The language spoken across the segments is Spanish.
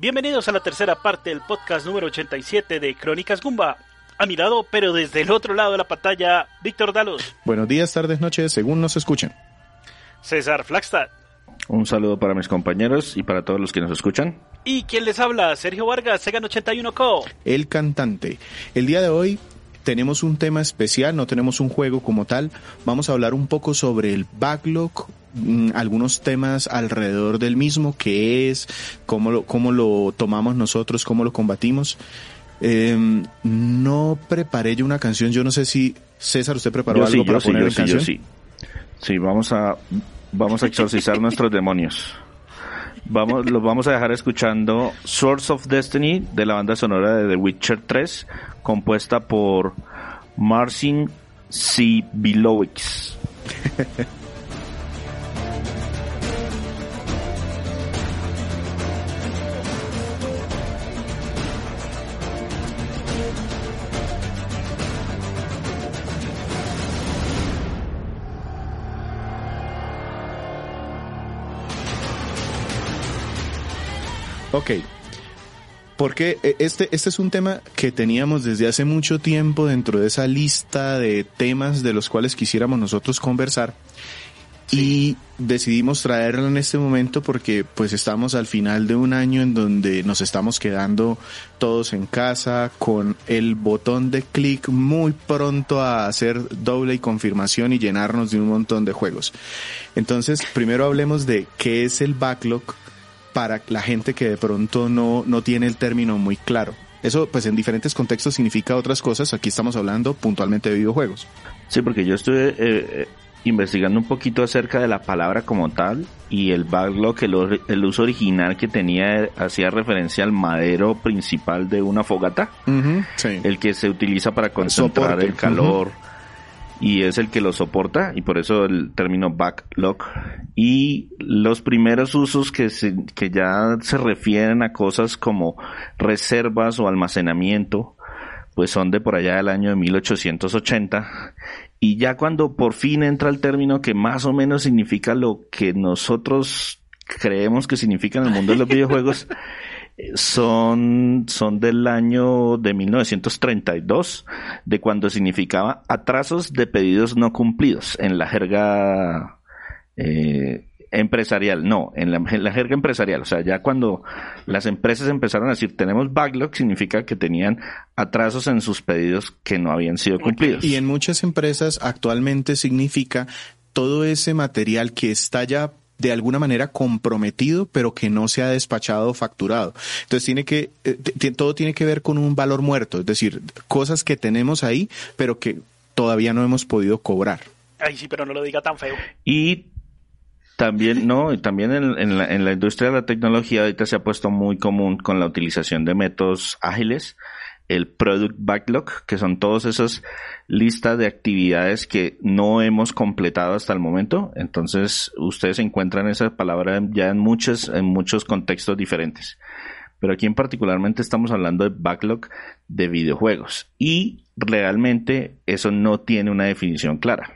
Bienvenidos a la tercera parte del podcast número 87 de Crónicas Gumba. A mi lado, pero desde el otro lado de la pantalla, Víctor Dalos. Buenos días, tardes, noches, según nos escuchen. César Flagstad. Un saludo para mis compañeros y para todos los que nos escuchan. ¿Y quién les habla? Sergio Vargas, Segan81Co. El cantante. El día de hoy tenemos un tema especial, no tenemos un juego como tal. Vamos a hablar un poco sobre el backlog, mm, algunos temas alrededor del mismo, qué es, cómo lo, cómo lo tomamos nosotros, cómo lo combatimos. Eh, no preparé yo una canción, yo no sé si César, ¿usted preparó Yo algo sí, para yo sí, poner yo en sí, canción? yo sí. Sí, vamos a, vamos a exorcizar nuestros demonios. Vamos, los vamos a dejar escuchando Source of Destiny de la banda sonora de The Witcher 3, compuesta por Marcin C. Ok. Porque eh, este, este es un tema que teníamos desde hace mucho tiempo dentro de esa lista de temas de los cuales quisiéramos nosotros conversar. Y decidimos traerlo en este momento porque pues estamos al final de un año en donde nos estamos quedando todos en casa con el botón de clic muy pronto a hacer doble y confirmación y llenarnos de un montón de juegos. Entonces, primero hablemos de qué es el backlog para la gente que de pronto no, no tiene el término muy claro. Eso pues en diferentes contextos significa otras cosas. Aquí estamos hablando puntualmente de videojuegos. Sí, porque yo estuve eh, eh, investigando un poquito acerca de la palabra como tal y el backlog, el, el uso original que tenía hacía referencia al madero principal de una fogata, Sí. el que se utiliza para concentrar Soporte. el calor y es el que lo soporta y por eso el término backlog. Y los primeros usos que se, que ya se refieren a cosas como reservas o almacenamiento pues son de por allá del año de 1880 y ya cuando por fin entra el término que más o menos significa lo que nosotros creemos que significa en el mundo de los videojuegos son, son del año de 1932, de cuando significaba atrasos de pedidos no cumplidos en la jerga eh, empresarial, no, en la, en la jerga empresarial, o sea, ya cuando las empresas empezaron a decir tenemos backlog, significa que tenían atrasos en sus pedidos que no habían sido cumplidos. Y en muchas empresas actualmente significa todo ese material que está ya de alguna manera comprometido, pero que no se ha despachado o facturado. Entonces tiene que, eh, t- todo tiene que ver con un valor muerto, es decir, cosas que tenemos ahí, pero que todavía no hemos podido cobrar. Ay, sí, pero no lo diga tan feo. Y también, no, y también en, en la, en la industria de la tecnología ahorita se ha puesto muy común con la utilización de métodos ágiles, el product backlog, que son todas esas listas de actividades que no hemos completado hasta el momento. Entonces, ustedes encuentran esa palabra ya en muchos, en muchos contextos diferentes. Pero aquí en particularmente estamos hablando de backlog de videojuegos. Y realmente eso no tiene una definición clara.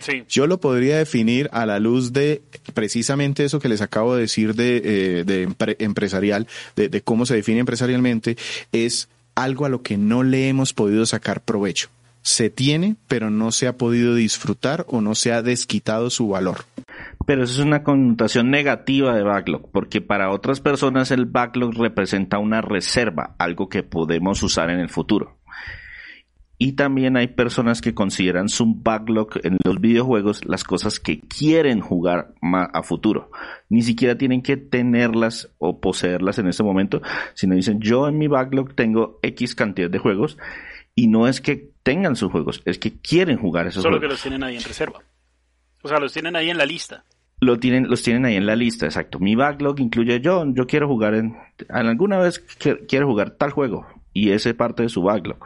Sí. Yo lo podría definir a la luz de precisamente eso que les acabo de decir de, eh, de empre- empresarial, de, de cómo se define empresarialmente, es algo a lo que no le hemos podido sacar provecho. Se tiene, pero no se ha podido disfrutar o no se ha desquitado su valor. Pero eso es una connotación negativa de backlog, porque para otras personas el backlog representa una reserva, algo que podemos usar en el futuro. Y también hay personas que consideran su backlog en los videojuegos las cosas que quieren jugar a futuro. Ni siquiera tienen que tenerlas o poseerlas en este momento, sino dicen yo en mi backlog tengo X cantidad de juegos y no es que tengan sus juegos, es que quieren jugar esos Solo que juegos. los tienen ahí en reserva. O sea, los tienen ahí en la lista. Lo tienen, los tienen ahí en la lista, exacto. Mi backlog incluye yo, yo quiero jugar en, en alguna vez quiero jugar tal juego y ese parte de su backlog.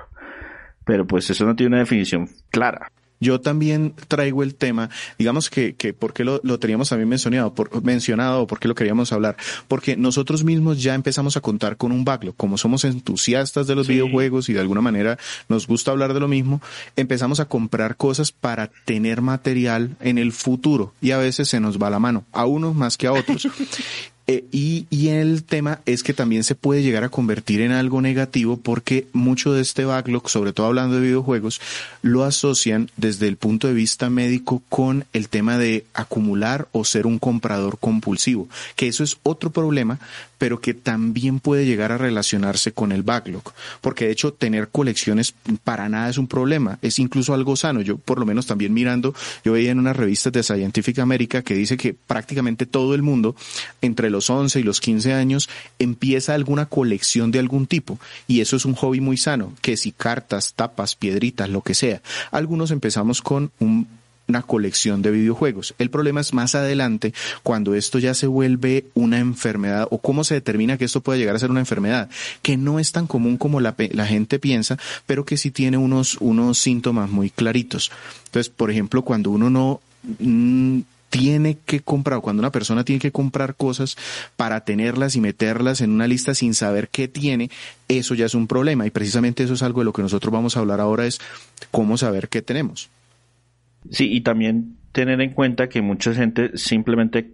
Pero pues eso no tiene una definición clara. Yo también traigo el tema, digamos que, que por qué lo, lo teníamos también mencionado, por, mencionado o por qué lo queríamos hablar, porque nosotros mismos ya empezamos a contar con un backlog, como somos entusiastas de los Sí. videojuegos y de alguna manera nos gusta hablar de lo mismo, empezamos a comprar cosas para tener material en el futuro y a veces se nos va la mano, a unos más que a otros. Eh, y, y el tema es que también se puede llegar a convertir en algo negativo porque mucho de este backlog, sobre todo hablando de videojuegos, lo asocian desde el punto de vista médico con el tema de acumular o ser un comprador compulsivo, que eso es otro problema, pero que también puede llegar a relacionarse con el backlog, porque de hecho tener colecciones para nada es un problema, es incluso algo sano. Yo por lo menos también mirando, yo veía en unas revistas de Scientific America que dice que prácticamente todo el mundo entre los 11 y los 15 años empieza alguna colección de algún tipo y eso es un hobby muy sano, que si cartas, tapas, piedritas, lo que sea. Algunos empezamos con un una colección de videojuegos. El problema es más adelante cuando esto ya se vuelve una enfermedad o cómo se determina que esto puede llegar a ser una enfermedad, que no es tan común como la, la gente piensa, pero que sí tiene unos, unos síntomas muy claritos. Entonces, por ejemplo, cuando uno no mm, tiene que comprar, cuando una persona tiene que comprar cosas para tenerlas y meterlas en una lista sin saber qué tiene, eso ya es un problema. Y precisamente eso es algo de lo que nosotros vamos a hablar ahora, es cómo saber qué tenemos. Sí, y también tener en cuenta que mucha gente simplemente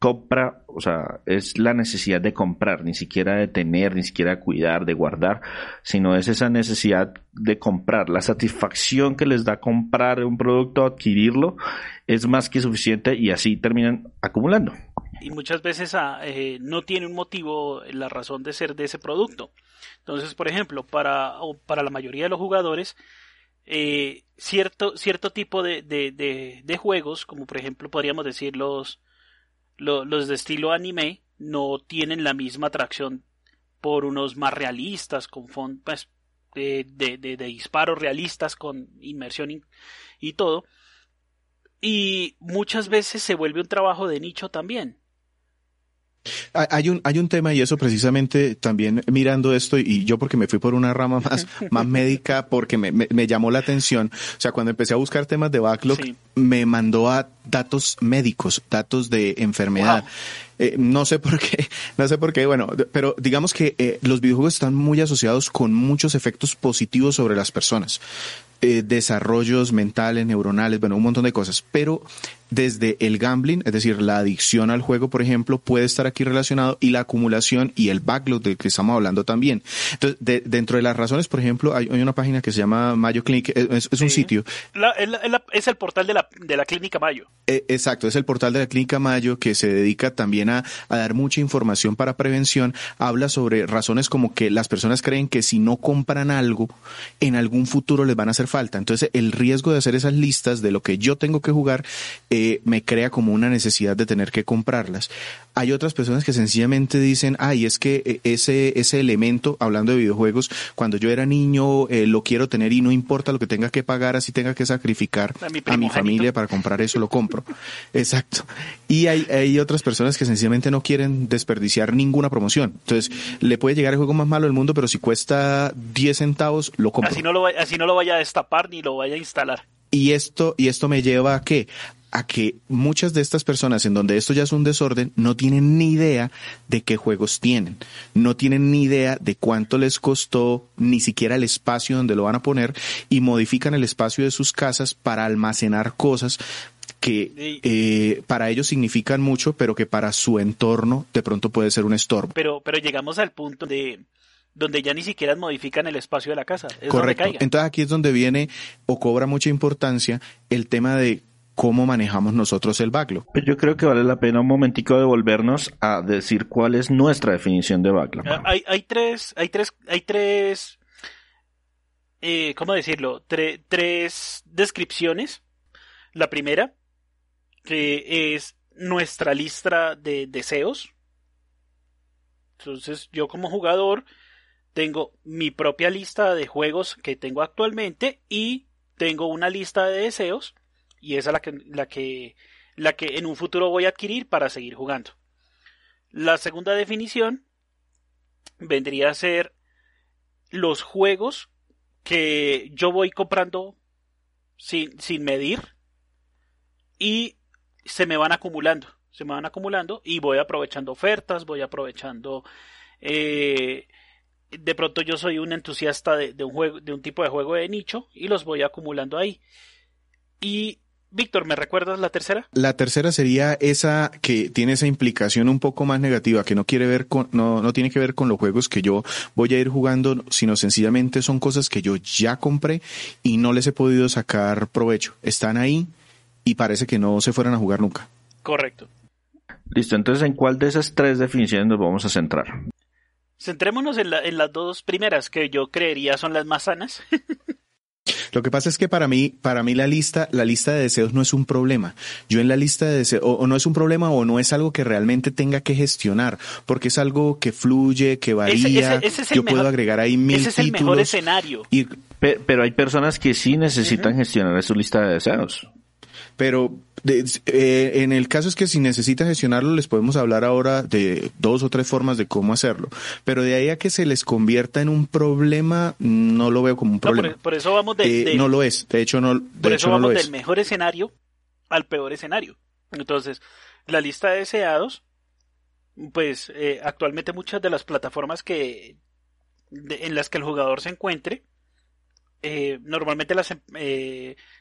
compra, o sea, es la necesidad de comprar, ni siquiera de tener, ni siquiera de cuidar, de guardar, sino es esa necesidad de comprar. La satisfacción que les da comprar un producto, adquirirlo, es más que suficiente y así terminan acumulando. Y muchas veces ah, eh, no tiene un motivo la razón de ser de ese producto. Entonces, por ejemplo, para, para la mayoría de los jugadores, eh, cierto, cierto tipo de, de, de, juegos, como por ejemplo podríamos decir los, los, de estilo anime, no tienen la misma atracción por unos más realistas, con pues, de, de, de, disparos realistas, con inmersión y todo. Y muchas veces se vuelve un trabajo de nicho también. Hay un, hay un tema y eso precisamente también mirando esto y yo porque me fui por una rama más, más médica porque me, me, llamó la atención. O sea, cuando empecé a buscar temas de backlog, me mandó a datos médicos, datos de enfermedad. Eh, no sé por qué, no sé por qué, bueno, pero digamos que eh, los videojuegos están muy asociados con muchos efectos positivos sobre las personas. Eh, desarrollos mentales, neuronales, bueno, un montón de cosas. Pero desde el gambling, es decir, la adicción al juego, por ejemplo, puede estar aquí relacionado y la acumulación y el backlog del que estamos hablando también. Entonces, dentro de las razones, por ejemplo, hay, una página que se llama Mayo Clinic, es, un sitio. es, el portal de la, de la Clínica Mayo. Eh, exacto, es el portal de la Clínica Mayo que se dedica también a, a dar mucha información para prevención. Habla sobre razones como que las personas creen que si no compran algo, en algún futuro les van a hacer falta. Entonces, el riesgo de hacer esas listas de lo que yo tengo que jugar, eh, me crea como una necesidad de tener que comprarlas. Hay otras personas que sencillamente dicen, ay, es que eh, ese, ese elemento, hablando de videojuegos, cuando yo era niño eh, lo quiero tener y no importa lo que tenga que pagar, así tenga que sacrificar a mi, familia para comprar eso, lo compro. Exacto. Y hay, hay otras personas que sencillamente no quieren desperdiciar ninguna promoción. Entonces, le puede llegar el juego más malo del mundo, pero si cuesta 10 centavos, lo compro. Así no lo, así no lo vaya a destapar ni lo vaya a instalar. Y esto, y esto me lleva a qué? A que muchas de estas personas en donde esto ya es un desorden no tienen ni idea de qué juegos tienen, no tienen ni idea de cuánto les costó ni siquiera el espacio donde lo van a poner y modifican el espacio de sus casas para almacenar cosas que eh, para ellos significan mucho, pero que para su entorno de pronto puede ser un estorbo. Pero, pero llegamos al punto de donde ya ni siquiera modifican el espacio de la casa. Correcto. Entonces aquí es donde viene o cobra mucha importancia el tema de cómo manejamos nosotros el backlog. Pues yo creo que vale la pena un momentico devolvernos a decir cuál es nuestra definición de backlog. Ah, hay, hay tres, hay tres, hay tres, eh, ¿cómo decirlo? tres descripciones. La primera, que es nuestra lista de deseos. Entonces, yo como jugador tengo mi propia lista de juegos que tengo actualmente y tengo una lista de deseos y esa es la que, la que, la que en un futuro voy a adquirir para seguir jugando. La segunda definición vendría a ser los juegos que yo voy comprando sin, sin medir y se me van acumulando, se me van acumulando y voy aprovechando ofertas, voy aprovechando eh, de pronto yo soy un entusiasta de, de, un juego, de un tipo de juego de nicho y los voy acumulando ahí. Y Víctor, ¿me recuerdas la tercera? La tercera sería esa que tiene esa implicación un poco más negativa, que no quiere ver con, no, no tiene que ver con los juegos que yo voy a ir jugando, sino sencillamente son cosas que yo ya compré y no les he podido sacar provecho. Están ahí y parece que no se fueran a jugar nunca. Correcto. Listo, entonces ¿en cuál de esas tres definiciones nos vamos a centrar? Centrémonos en, la, en las dos primeras, que yo creería son las más sanas. Lo que pasa es que para mí, para mí la lista, la lista de deseos no es un problema. Yo en la lista de deseos, o, no es un problema o no es algo que realmente tenga que gestionar, porque es algo que fluye, que varía. yo puedo agregar ahí mil Ese es el mejor escenario. pero hay personas que sí necesitan gestionar su lista de deseos. Pero eh, en el caso es que si necesitan gestionarlo, les podemos hablar ahora de dos o tres formas de cómo hacerlo. Pero de ahí a que se les convierta en un problema, no lo veo como un problema. por, eso vamos de, eh, No lo es. De hecho, no, de por eso vamos no del mejor escenario al peor escenario. Entonces, la lista de deseados, pues eh, actualmente muchas de las plataformas que en las que el jugador se encuentre, normalmente las,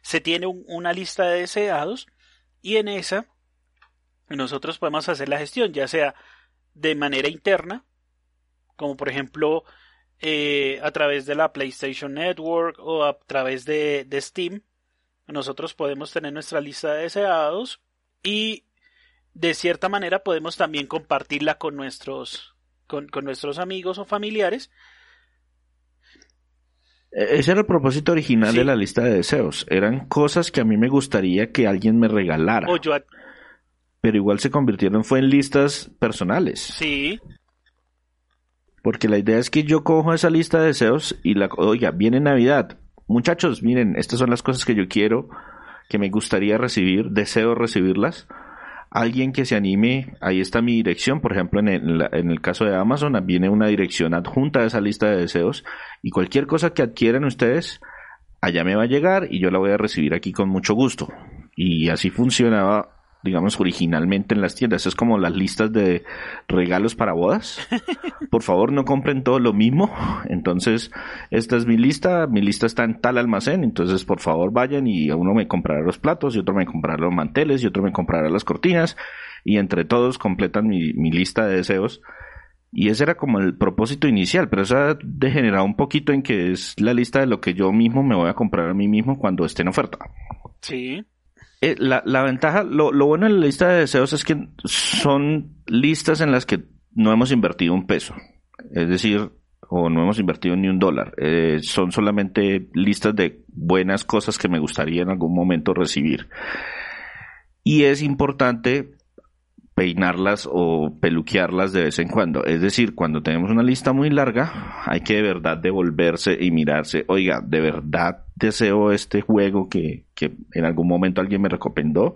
se tiene una lista de deseados y en esa nosotros podemos hacer la gestión, ya sea de manera interna, como por ejemplo eh, a través de la PlayStation Network o a través de, Steam. Nosotros podemos tener nuestra lista de deseados y de cierta manera podemos también compartirla con nuestros, con, nuestros amigos o familiares. E-, ese era el propósito original de la lista de deseos. Eran cosas que a mí me gustaría que alguien me regalara. Pero igual se convirtieron fue en listas personales. Sí. Porque la idea es que yo cojo esa lista de deseos y la, oiga, viene Navidad. Muchachos, miren, estas son las cosas que yo quiero, que me gustaría recibir, deseo recibirlas. Alguien que se anime, ahí está mi dirección, por ejemplo, en el, en el caso de Amazon viene una dirección adjunta a esa lista de deseos y cualquier cosa que adquieran ustedes, allá me va a llegar y yo la voy a recibir aquí con mucho gusto. Y así funcionaba digamos, originalmente en las tiendas. Es como las listas de regalos para bodas. Por favor, no compren todo lo mismo. Entonces, esta es mi lista. Mi lista está en tal almacén. Entonces, por favor, vayan y uno me comprará los platos, y otro me comprará los manteles, y otro me comprará las cortinas. Y entre todos completan mi, mi lista de deseos. Y ese era como el propósito inicial, pero eso ha degenerado un poquito en que es la lista de lo que yo mismo me voy a comprar a mí mismo cuando esté en oferta. Sí. Eh, la, la, ventaja, lo, lo bueno en la lista de deseos es que son listas en las que no hemos invertido un peso. Es decir, o no hemos invertido ni un dólar. Eh, son solamente listas de buenas cosas que me gustaría en algún momento recibir. Y es importante peinarlas o peluquearlas de vez en cuando. Es decir, cuando tenemos una lista muy larga, hay que de verdad devolverse y mirarse, oiga, de verdad deseo este juego que, que en algún momento alguien me recomendó,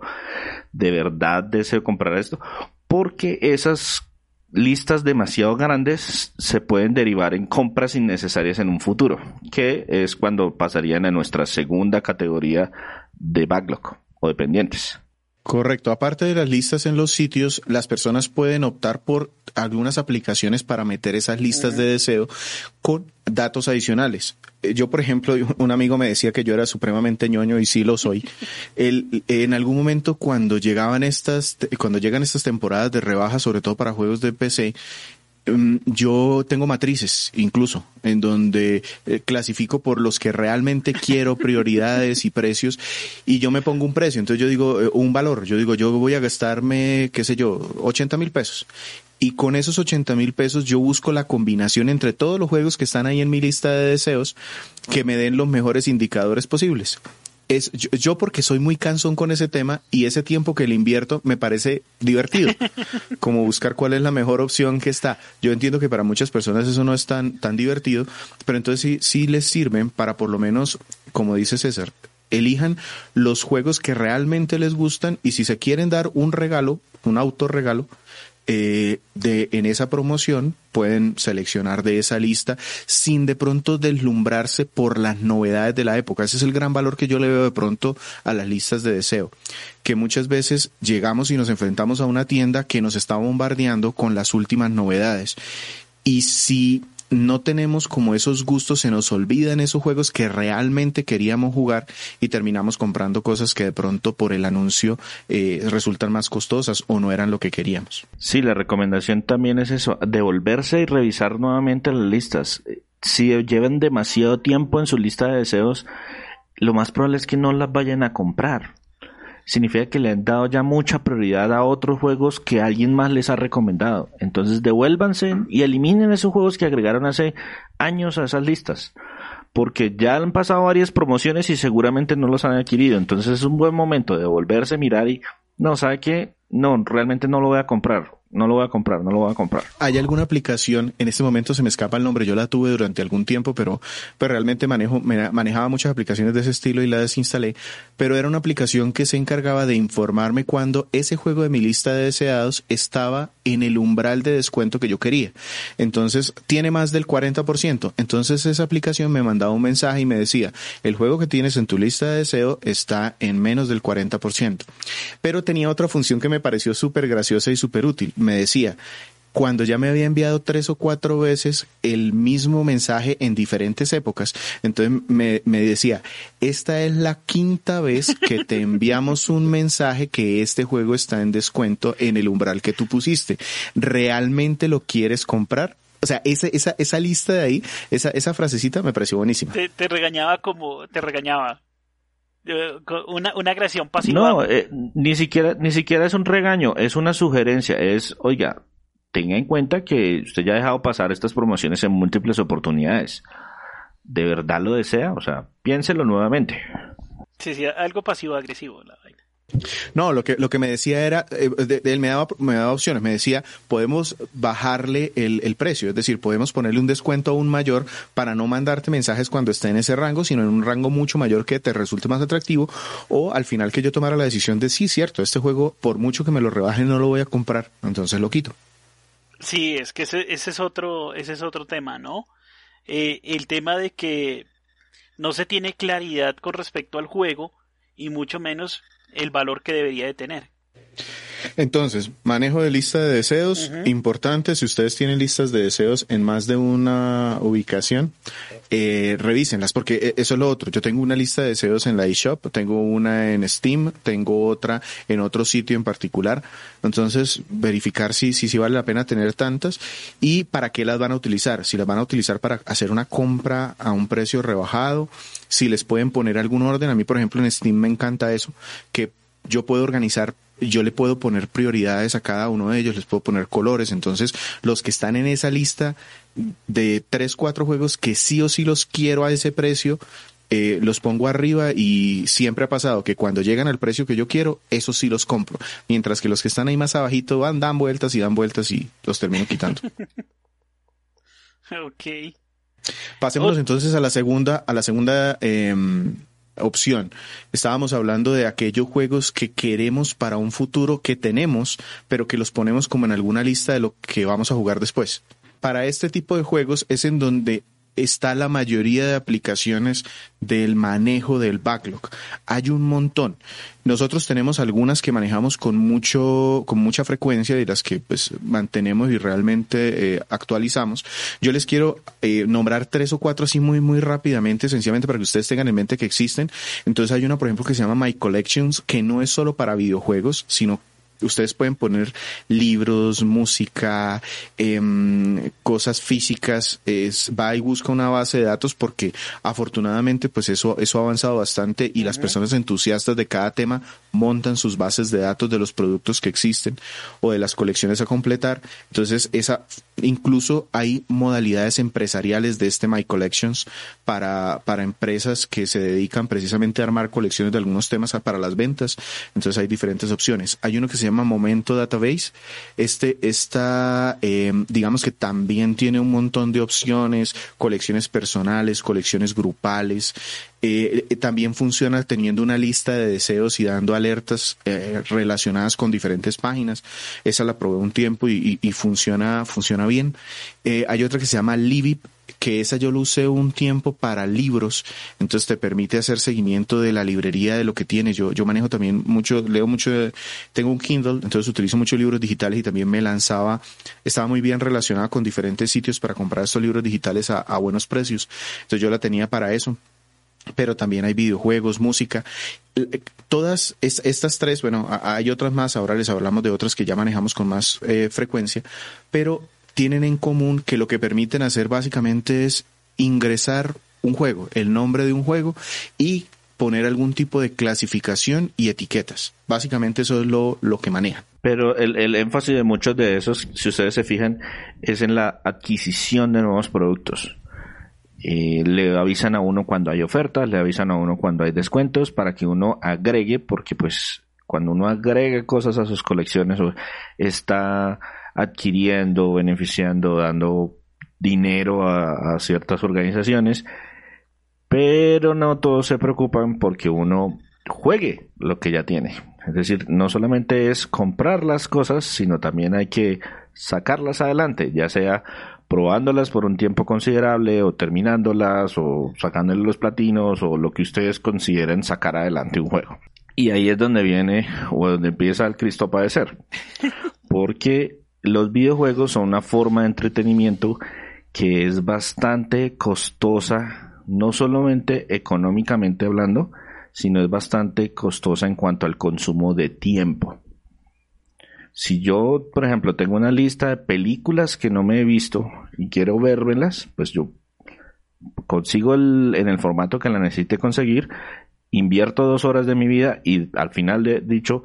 de verdad deseo comprar esto, porque esas listas demasiado grandes se pueden derivar en compras innecesarias en un futuro, que es cuando pasarían a nuestra segunda categoría de backlog o dependientes. Correcto. Aparte de las listas en los sitios, las personas pueden optar por algunas aplicaciones para meter esas listas de deseo con datos adicionales. Eh, yo, por ejemplo, un amigo me decía que yo era supremamente ñoño y sí lo soy. El, en algún momento cuando llegaban estas, cuando llegan estas temporadas de rebaja, sobre todo para juegos de PC, yo tengo matrices incluso en donde eh, clasifico por los que realmente quiero prioridades y precios y yo me pongo un precio. Entonces yo digo eh, un valor. Yo digo yo voy a gastarme qué sé yo 80 mil pesos. Y con esos 80 mil pesos yo busco la combinación entre todos los juegos que están ahí en mi lista de deseos que me den los mejores indicadores posibles es yo, porque soy muy cansón con ese tema y ese tiempo que le invierto me parece divertido, como buscar cuál es la mejor opción que está. Yo entiendo que para muchas personas eso no es tan, tan divertido, pero entonces sí, sí les sirven para por lo menos, como dice César, elijan los juegos que realmente les gustan y si se quieren dar un regalo, un autorregalo, eh, de, en esa promoción pueden seleccionar de esa lista sin de pronto deslumbrarse por las novedades de la época. Ese es el gran valor que yo le veo de pronto a las listas de deseo, que muchas veces llegamos y nos enfrentamos a una tienda que nos está bombardeando con las últimas novedades. Y si no tenemos como esos gustos, se nos olvidan esos juegos que realmente queríamos jugar y terminamos comprando cosas que de pronto por el anuncio eh, resultan más costosas o no eran lo que queríamos. Sí, la recomendación también es eso, devolverse y revisar nuevamente las listas. Si llevan demasiado tiempo en su lista de deseos, lo más probable es que no las vayan a comprar significa que le han dado ya mucha prioridad a otros juegos que alguien más les ha recomendado. Entonces devuélvanse y eliminen esos juegos que agregaron hace años a esas listas. Porque ya han pasado varias promociones y seguramente no los han adquirido. Entonces es un buen momento de devolverse, mirar y, no, ¿sabe qué? No, realmente no lo voy a comprar no lo voy a comprar, no lo voy a comprar. ¿Hay alguna aplicación? En este momento se me escapa el nombre, yo la tuve durante algún tiempo, pero, pero realmente manejo, manejaba muchas aplicaciones de ese estilo y la desinstalé, pero era una aplicación que se encargaba de informarme cuando ese juego de mi lista de deseados estaba en el umbral de descuento que yo quería. Entonces, tiene más del 40%. Entonces, esa aplicación me mandaba un mensaje y me decía, el juego que tienes en tu lista de deseo está en menos del 40%. Pero tenía otra función que me pareció súper graciosa y súper útil me decía, cuando ya me había enviado tres o cuatro veces el mismo mensaje en diferentes épocas. Entonces me, decía, esta es la quinta vez que te enviamos un mensaje que este juego está en descuento en el umbral que tú pusiste. ¿Realmente lo quieres comprar? O sea, esa, esa, esa lista de ahí, esa, esa frasecita me pareció buenísima. Te, regañaba como, te regañaba. Eh, una, una agresión pasiva. No, eh, ni siquiera, ni siquiera es un regaño, es una sugerencia, es, oiga, tenga en cuenta que usted ya ha dejado pasar estas promociones en múltiples oportunidades. ¿De verdad lo desea? O sea, piénselo nuevamente. Sí, sí, algo pasivo-agresivo. La no, lo que, lo que me decía era, eh, él me daba, me daba opciones, me decía, podemos bajarle el, el, precio, es decir, podemos ponerle un descuento aún mayor para no mandarte mensajes cuando esté en ese rango, sino en un rango mucho mayor que te resulte más atractivo, o al final que yo tomara la decisión de, sí, cierto, este juego, por mucho que me lo rebaje, no lo voy a comprar, entonces lo quito. Sí, es que ese, ese es otro, ese es otro tema, ¿no? Eh, el tema de que no se tiene claridad con respecto al juego, y mucho menos el valor que debería de tener. Entonces, manejo de lista de deseos, importante, si ustedes tienen listas de deseos en más de una ubicación, eh, revísenlas, porque eh, eso es lo otro. Yo tengo una lista de deseos en la eShop, tengo una en Steam, tengo otra en otro sitio en particular. Entonces, verificar si, si, si vale la pena tener tantas y para qué las van a utilizar. Si las van a utilizar para hacer una compra a un precio rebajado, si les pueden poner algún orden. A mí, por ejemplo, en Steam me encanta eso, que yo puedo organizar yo le puedo poner prioridades a cada uno de ellos, les puedo poner colores. Entonces, los que están en esa lista de tres, cuatro juegos que sí o sí los quiero a ese precio, eh, los pongo arriba y siempre ha pasado que cuando llegan al precio que yo quiero, esos sí los compro. Mientras que los que están ahí más abajito van, dan vueltas y dan vueltas y los termino quitando. ok. Pasemos entonces a la segunda, a la segunda eh, opción. Estábamos hablando de aquellos juegos que queremos para un futuro que tenemos, pero que los ponemos como en alguna lista de lo que vamos a jugar después. Para este tipo de juegos es en donde está la mayoría de aplicaciones del manejo del backlog. Hay un montón. Nosotros tenemos algunas que manejamos con mucho, con mucha frecuencia y las que pues mantenemos y realmente eh, actualizamos. Yo les quiero eh, nombrar tres o cuatro así muy, muy rápidamente, sencillamente para que ustedes tengan en mente que existen. Entonces hay una, por ejemplo, que se llama My Collections, que no es solo para videojuegos, sino ustedes pueden poner libros, música, em, cosas físicas, es, va y busca una base de datos porque afortunadamente pues eso, eso ha avanzado bastante y las personas entusiastas de cada tema montan sus bases de datos de los productos que existen o de las colecciones a completar. Entonces esa, incluso hay modalidades empresariales de este My Collections para, para empresas que se dedican precisamente a armar colecciones de algunos temas para las ventas. Entonces hay diferentes opciones. Hay uno que se llama Momento Database. Este está, eh, digamos que también tiene un montón de opciones, colecciones personales, colecciones grupales. Eh, eh, también funciona teniendo una lista de deseos y dando alertas relacionadas con diferentes páginas. Esa la probé un tiempo y, y, funciona, funciona bien. hay otra que se llama Libip, que esa yo lo usé un tiempo para libros, entonces te permite hacer seguimiento de la librería de lo que tienes. Yo, yo manejo también mucho, leo mucho, tengo un Kindle, entonces utilizo muchos libros digitales y también me lanzaba, estaba muy bien relacionada con diferentes sitios para comprar estos libros digitales a, a buenos precios. Entonces yo la tenía para eso pero también hay videojuegos, música. Todas estas tres, bueno, hay otras más, ahora les hablamos de otras que ya manejamos con más eh, frecuencia, pero tienen en común que lo que permiten hacer básicamente es ingresar un juego, el nombre de un juego y poner algún tipo de clasificación y etiquetas. Básicamente eso es lo, lo que manejan. Pero el, el, énfasis de muchos de esos, si ustedes se fijan, es en la adquisición de nuevos productos. Eh, le avisan a uno cuando hay ofertas, le avisan a uno cuando hay descuentos para que uno agregue, porque pues cuando uno agrega cosas a sus colecciones está adquiriendo, beneficiando, dando dinero a, ciertas organizaciones, pero no todos se preocupan porque uno juegue lo que ya tiene. Es decir, no solamente es comprar las cosas, sino también hay que sacarlas adelante, ya sea probándolas por un tiempo considerable o terminándolas o sacándole los platinos o lo que ustedes consideren sacar adelante un juego. Y ahí es donde viene o donde empieza el Cristo a padecer. Porque los videojuegos son una forma de entretenimiento que es bastante costosa, no solamente económicamente hablando, sino es bastante costosa en cuanto al consumo de tiempo. Si yo, por ejemplo, tengo una lista de películas que no me he visto y quiero verlas, pues yo consigo el, en el formato que la necesite conseguir, invierto dos horas de mi vida y al final de dicho,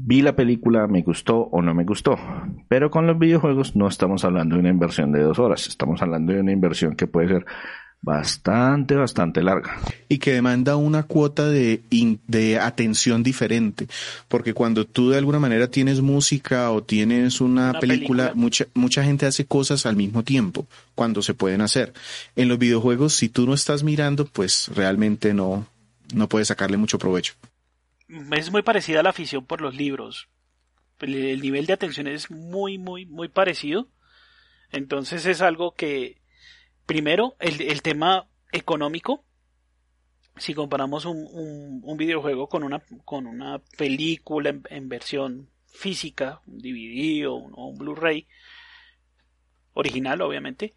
vi la película, me gustó o no me gustó. Pero con los videojuegos no estamos hablando de una inversión de dos horas, estamos hablando de una inversión que puede ser bastante, bastante larga. Y que demanda una cuota de, de atención diferente, porque cuando tú de alguna manera tienes música o tienes una, película, mucha, mucha gente hace cosas al mismo tiempo, cuando se pueden hacer. En los videojuegos, si tú no estás mirando, pues realmente no, no puedes sacarle mucho provecho es muy parecida a la afición por los libros. El, nivel de atención es muy, muy, muy parecido. Entonces es algo que, primero, el, tema económico, si comparamos un, un, videojuego con una, con una película en, versión física, un DVD o un, Blu-ray, original obviamente,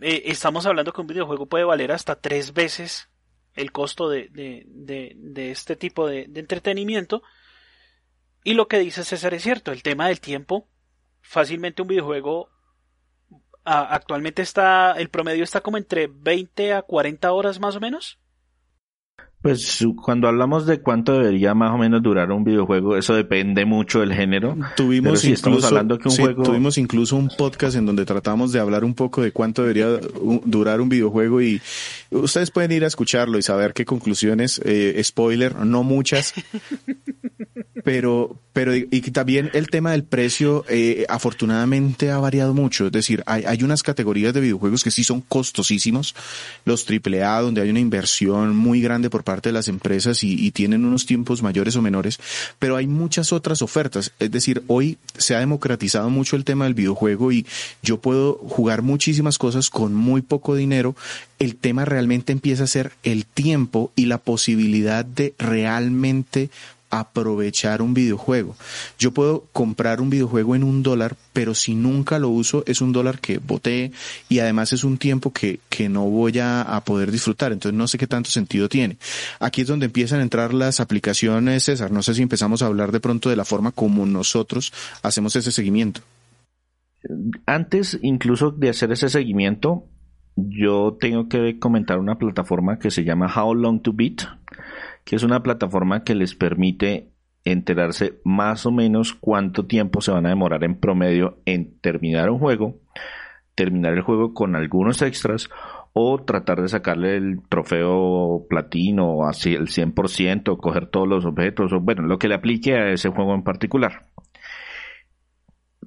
eh, estamos hablando que un videojuego puede valer hasta tres veces el costo de, de, de, este tipo de, entretenimiento. Y lo que dice César es cierto, el tema del tiempo, fácilmente un videojuego actualmente está, el promedio está como entre 20 a 40 horas más o menos. Pues cuando hablamos de cuánto debería más o menos durar un videojuego, eso depende mucho del género. Tuvimos incluso, hablando que un juego... tuvimos incluso un podcast en donde tratamos de hablar un poco de cuánto debería durar un videojuego y ustedes pueden ir a escucharlo y saber qué conclusiones, eh, spoiler, no muchas, pero, pero y, también el tema del precio eh, afortunadamente ha variado mucho. Es decir, hay, hay unas categorías de videojuegos que sí son costosísimos, los AAA, donde hay una inversión muy grande por parte de las empresas y, y tienen unos tiempos mayores o menores, pero hay muchas otras ofertas. Es decir, hoy se ha democratizado mucho el tema del videojuego y yo puedo jugar muchísimas cosas con muy poco dinero. El tema realmente empieza a ser el tiempo y la posibilidad de realmente aprovechar un videojuego. Yo puedo comprar un videojuego en un dólar, pero si nunca lo uso es un dólar que boté y además es un tiempo que, que no voy a, a, poder disfrutar. Entonces no sé qué tanto sentido tiene. Aquí es donde empiezan a entrar las aplicaciones, César. No sé si empezamos a hablar de pronto de la forma como nosotros hacemos ese seguimiento. Antes incluso de hacer ese seguimiento, yo tengo que comentar una plataforma que se llama How Long to Beat que es una plataforma que les permite enterarse más o menos cuánto tiempo se van a demorar en promedio en terminar un juego, terminar el juego con algunos extras o tratar de sacarle el trofeo platino así el 100%, coger todos los objetos o bueno, lo que le aplique a ese juego en particular.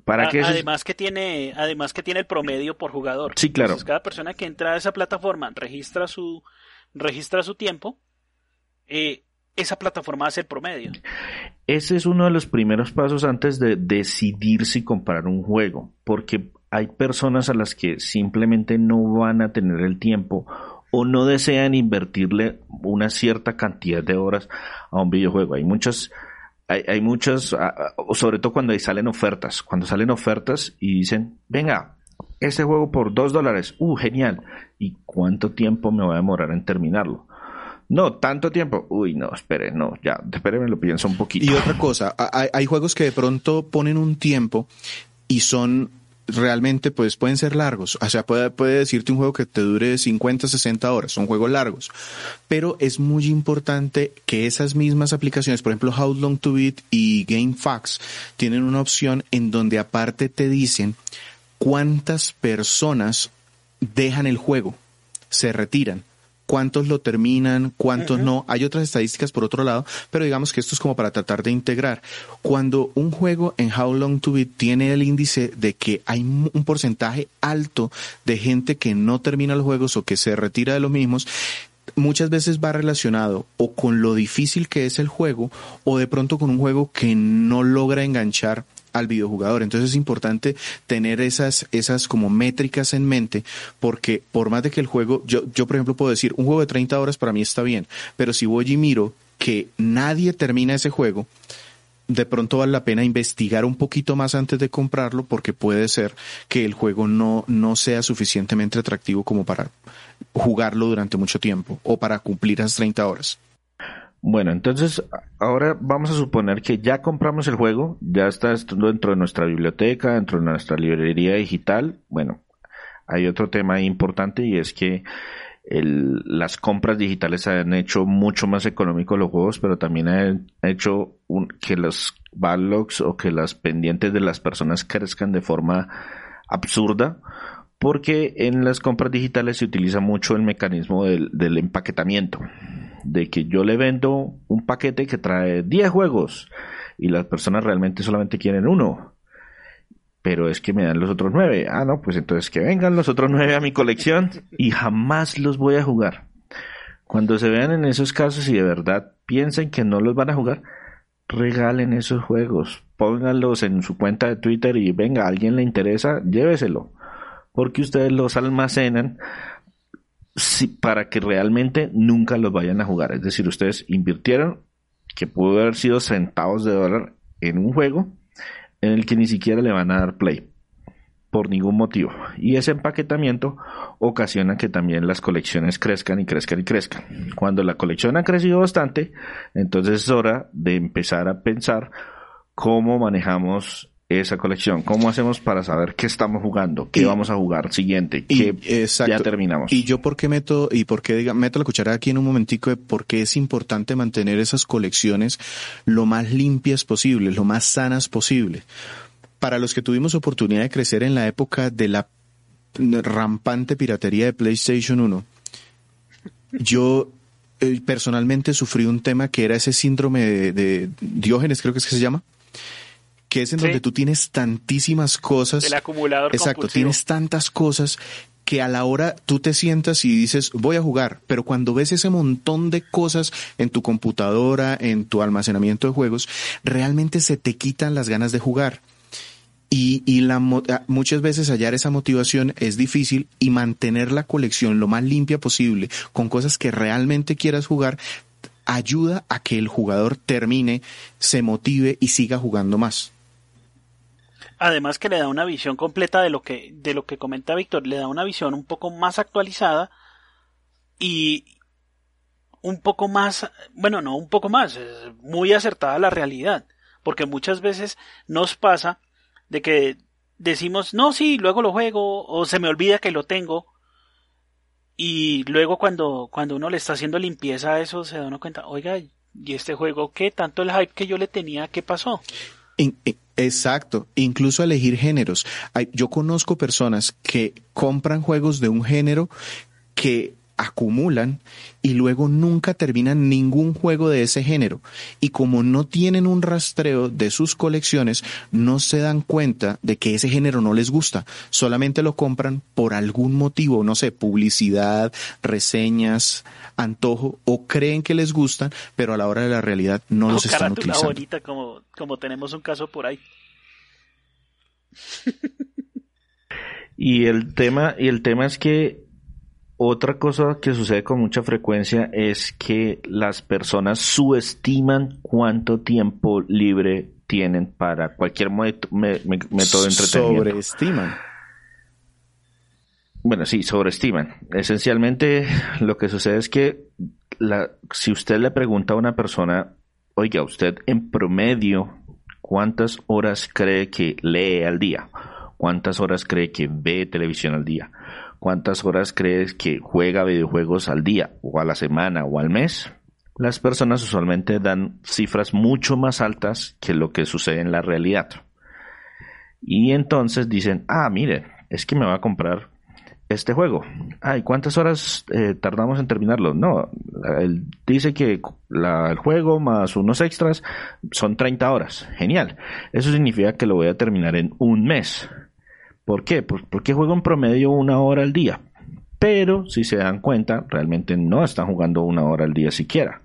Para que además que tiene además que tiene el promedio por jugador. Sí, claro. cada persona que entra a esa plataforma registra su registra su tiempo, eh, esa plataforma hace el promedio. Ese es uno de los primeros pasos antes de decidir si comprar un juego, porque hay personas a las que simplemente no van a tener el tiempo o no desean invertirle una cierta cantidad de horas a un videojuego. Hay muchas, hay, hay muchas, sobre todo cuando salen ofertas, cuando salen ofertas y dicen, venga, este juego por dos dólares, uh, genial. ¿Y cuánto tiempo me va a demorar en terminarlo? No, tanto tiempo. Uy, no, espere, no, ya, me lo pienso un poquito. Y otra cosa, hay, hay juegos que de pronto ponen un tiempo y son realmente pues pueden ser largos. O sea, puede, puede decirte un juego que te dure 50, 60 horas. Son juegos largos. Pero es muy importante que esas mismas aplicaciones, por ejemplo, How Long to Beat y GameFAQs, tienen una opción en donde aparte te dicen cuántas personas dejan el juego, se retiran cuántos lo terminan, cuántos no. Hay otras estadísticas por otro lado, pero digamos que esto es como para tratar de integrar. Cuando un juego en How Long to Beat tiene el índice de que hay un porcentaje alto de gente que no termina los juegos o que se retira de los mismos, muchas veces va relacionado o con lo difícil que es el juego o de pronto con un juego que no logra enganchar al videojugador. Entonces es importante tener esas, esas como métricas en mente, porque por más de que el juego, yo, yo por ejemplo puedo decir, un juego de 30 horas para mí está bien, pero si voy y miro que nadie termina ese juego, de pronto vale la pena investigar un poquito más antes de comprarlo porque puede ser que el juego no, no sea suficientemente atractivo como para jugarlo durante mucho tiempo o para cumplir esas 30 horas. Bueno, entonces ahora vamos a suponer que ya compramos el juego, ya está dentro de nuestra biblioteca, dentro de nuestra librería digital. Bueno, hay otro tema importante y es que las compras digitales han hecho mucho más económicos los juegos, pero también han hecho que los backlogs o que las pendientes de las personas crezcan de forma absurda porque en las compras digitales se utiliza mucho el mecanismo del empaquetamiento de que yo le vendo un paquete que trae 10 juegos y las personas realmente solamente quieren uno. Pero es que me dan los otros 9. Ah, no, pues entonces que vengan los otros 9 a mi colección y jamás los voy a jugar. Cuando se vean en esos casos y de verdad piensen que no los van a jugar, regalen esos juegos, pónganlos en su cuenta de Twitter y venga, a alguien le interesa, lléveselo, porque ustedes los almacenan para que realmente nunca los vayan a jugar. Es decir, ustedes invirtieron que pudo haber sido centavos de dólar en un juego en el que ni siquiera le van a dar play por ningún motivo. Y ese empaquetamiento ocasiona que también las colecciones crezcan y crezcan y crezcan. Cuando la colección ha crecido bastante, entonces es hora de empezar a pensar cómo manejamos esa colección? ¿Cómo hacemos para saber qué estamos jugando? ¿Qué vamos a jugar siguiente? ¿Qué ya terminamos? Y yo por qué meto, y por qué diga, meto la cuchara aquí en un momentico de por qué es importante mantener esas colecciones lo más limpias posible, lo más sanas posible. Para los que tuvimos oportunidad de crecer en la época de la rampante piratería de PlayStation 1, yo eh, personalmente sufrí un tema que era ese síndrome de, de Diógenes, creo que es que se llama, que es en donde tú tienes tantísimas cosas. El acumulador. Exacto, tienes tantas cosas que a la hora tú te sientas y dices voy a jugar, pero cuando ves ese montón de cosas en tu computadora, en tu almacenamiento de juegos, realmente se te quitan las ganas de jugar. Y, y la, ah, muchas veces hallar esa motivación es difícil y mantener la colección lo más limpia posible con cosas que realmente quieras jugar ayuda a que el jugador termine, se motive y siga jugando más. Además que le da una visión completa de lo que, de lo que comenta Víctor, le da una visión un poco más actualizada y un poco más, bueno, no un poco más, es muy acertada la realidad, porque muchas veces nos pasa de que decimos, no, sí, luego lo juego, o se me olvida que lo tengo, y luego cuando, cuando uno le está haciendo limpieza a eso, se da uno cuenta, oiga, ¿y este juego qué? Tanto el hype que yo le tenía, ¿qué pasó? Exacto, incluso elegir géneros. yo conozco personas que compran juegos de un género que acumulan y luego nunca terminan ningún juego de ese género. Y como no tienen un rastreo de sus colecciones, no se dan cuenta de que ese género no les gusta. Solamente lo compran por algún motivo, no sé, publicidad, reseñas, antojo, o creen que les gustan, pero a la hora de la realidad no los están utilizando. bonita como, como tenemos un caso por ahí. y el tema, y el tema es que otra cosa que sucede con mucha frecuencia es que las personas subestiman cuánto tiempo libre tienen para cualquier método de entretenimiento. Sobreestiman. Bueno, sí, sobreestiman. Esencialmente lo que sucede es que la, si usted le pregunta a una persona, oiga, usted en promedio, ¿cuántas horas cree que lee al día? ¿Cuántas horas cree que ve televisión al día? ¿Cuántas horas crees que juega videojuegos al día o a la semana o al mes? Las personas usualmente dan cifras mucho más altas que lo que sucede en la realidad. Y entonces dicen, ah, mire, es que me va a comprar este juego. Ay, ¿cuántas horas eh, tardamos en terminarlo? No, él dice que el juego más unos extras son 30 horas. Genial. Eso significa que lo voy a terminar en un mes. ¿Por qué? porque juego en promedio una hora al día. Pero si se dan cuenta, realmente no están jugando una hora al día siquiera.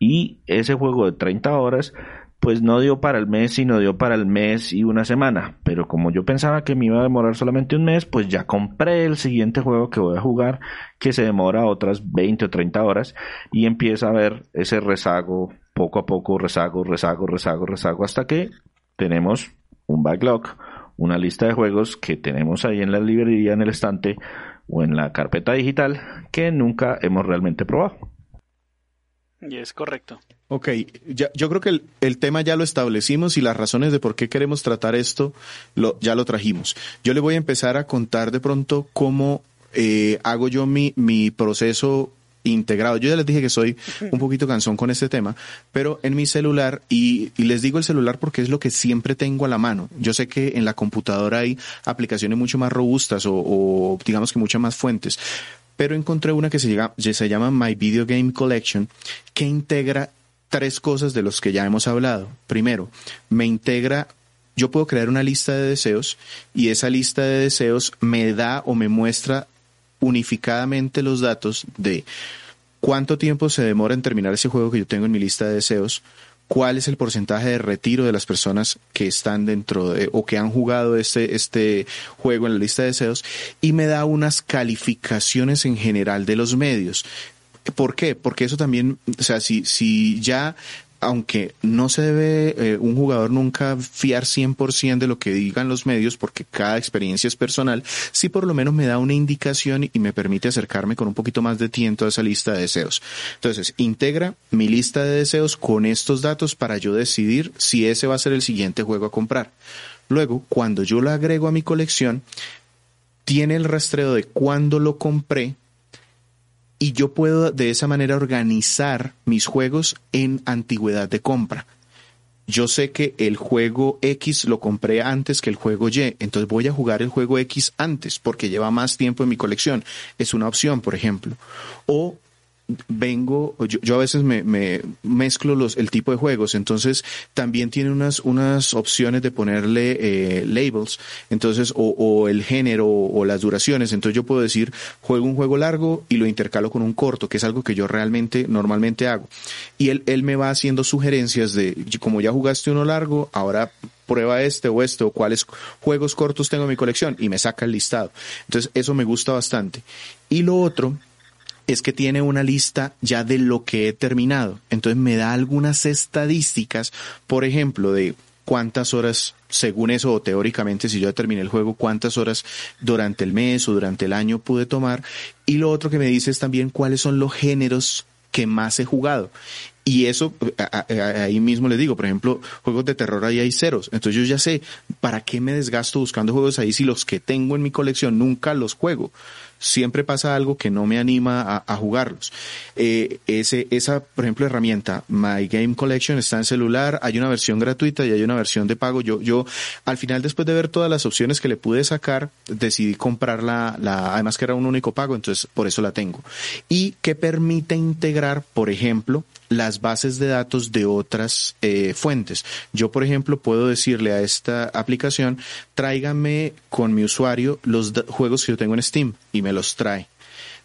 Y ese juego de 30 horas, pues no dio para el mes, sino dio para el mes y una semana. Pero como yo pensaba que me iba a demorar solamente un mes, pues ya compré el siguiente juego que voy a jugar, que se demora otras 20 o 30 horas. Y empieza a ver ese rezago, poco a poco, rezago, rezago, rezago, rezago, hasta que tenemos un backlog una lista de juegos que tenemos ahí en la librería, en el estante o en la carpeta digital que nunca hemos realmente probado. Y es correcto. Ok, ya, yo creo que el, tema ya lo establecimos y las razones de por qué queremos tratar esto lo, ya lo trajimos. Yo le voy a empezar a contar de pronto cómo eh, hago yo mi, mi proceso integrado. Yo ya les dije que soy un poquito cansón con este tema, pero en mi celular, y, les digo el celular porque es lo que siempre tengo a la mano. Yo sé que en la computadora hay aplicaciones mucho más robustas o, digamos que muchas más fuentes, pero encontré una que se, llama, se llama My Video Game Collection que integra tres cosas de los que ya hemos hablado. Primero, me integra yo puedo crear una lista de deseos y esa lista de deseos me da o me muestra unificadamente los datos de cuánto tiempo se demora en terminar ese juego que yo tengo en mi lista de deseos, cuál es el porcentaje de retiro de las personas que están dentro de, o que han jugado este, este juego en la lista de deseos y me da unas calificaciones en general de los medios. ¿Por qué? Porque eso también, o sea, si, si ya aunque no se debe eh, un jugador nunca fiar 100% de lo que digan los medios porque cada experiencia es personal, sí por lo menos me da una indicación y me permite acercarme con un poquito más de tiento a esa lista de deseos. Entonces, integra mi lista de deseos con estos datos para yo decidir si ese va a ser el siguiente juego a comprar. Luego, cuando yo lo agrego a mi colección, tiene el rastreo de cuándo lo compré, y yo puedo de esa manera organizar mis juegos en antigüedad de compra. Yo sé que el juego X lo compré antes que el juego Y, entonces voy a jugar el juego X antes porque lleva más tiempo en mi colección. Es una opción, por ejemplo. O vengo, yo, a veces me, mezclo los, el tipo de juegos, entonces también tiene unas, unas opciones de ponerle eh, labels, entonces, o, el género o, las duraciones, entonces yo puedo decir, juego un juego largo y lo intercalo con un corto, que es algo que yo realmente, normalmente hago. Y él, él me va haciendo sugerencias de, como ya jugaste uno largo, ahora prueba este o este o cuáles juegos cortos tengo en mi colección y me saca el listado. Entonces eso me gusta bastante. Y lo otro es que tiene una lista ya de lo que he terminado. Entonces me da algunas estadísticas, por ejemplo, de cuántas horas, según eso, o teóricamente, si yo ya terminé el juego, cuántas horas durante el mes o durante el año pude tomar. Y lo otro que me dice es también cuáles son los géneros que más he jugado. Y eso, ahí mismo les digo, por ejemplo, juegos de terror ahí hay ceros. Entonces yo ya sé, ¿para qué me desgasto buscando juegos ahí si los que tengo en mi colección nunca los juego? siempre pasa algo que no me anima a, jugarlos. Eh, ese, esa, por ejemplo, herramienta, My Game Collection, está en celular, hay una versión gratuita y hay una versión de pago. Yo, yo, al final, después de ver todas las opciones que le pude sacar, decidí comprar la, la además que era un único pago, entonces por eso la tengo. Y que permite integrar, por ejemplo, las bases de datos de otras eh, fuentes. Yo, por ejemplo, puedo decirle a esta aplicación, tráigame con mi usuario los juegos que yo tengo en Steam y me los trae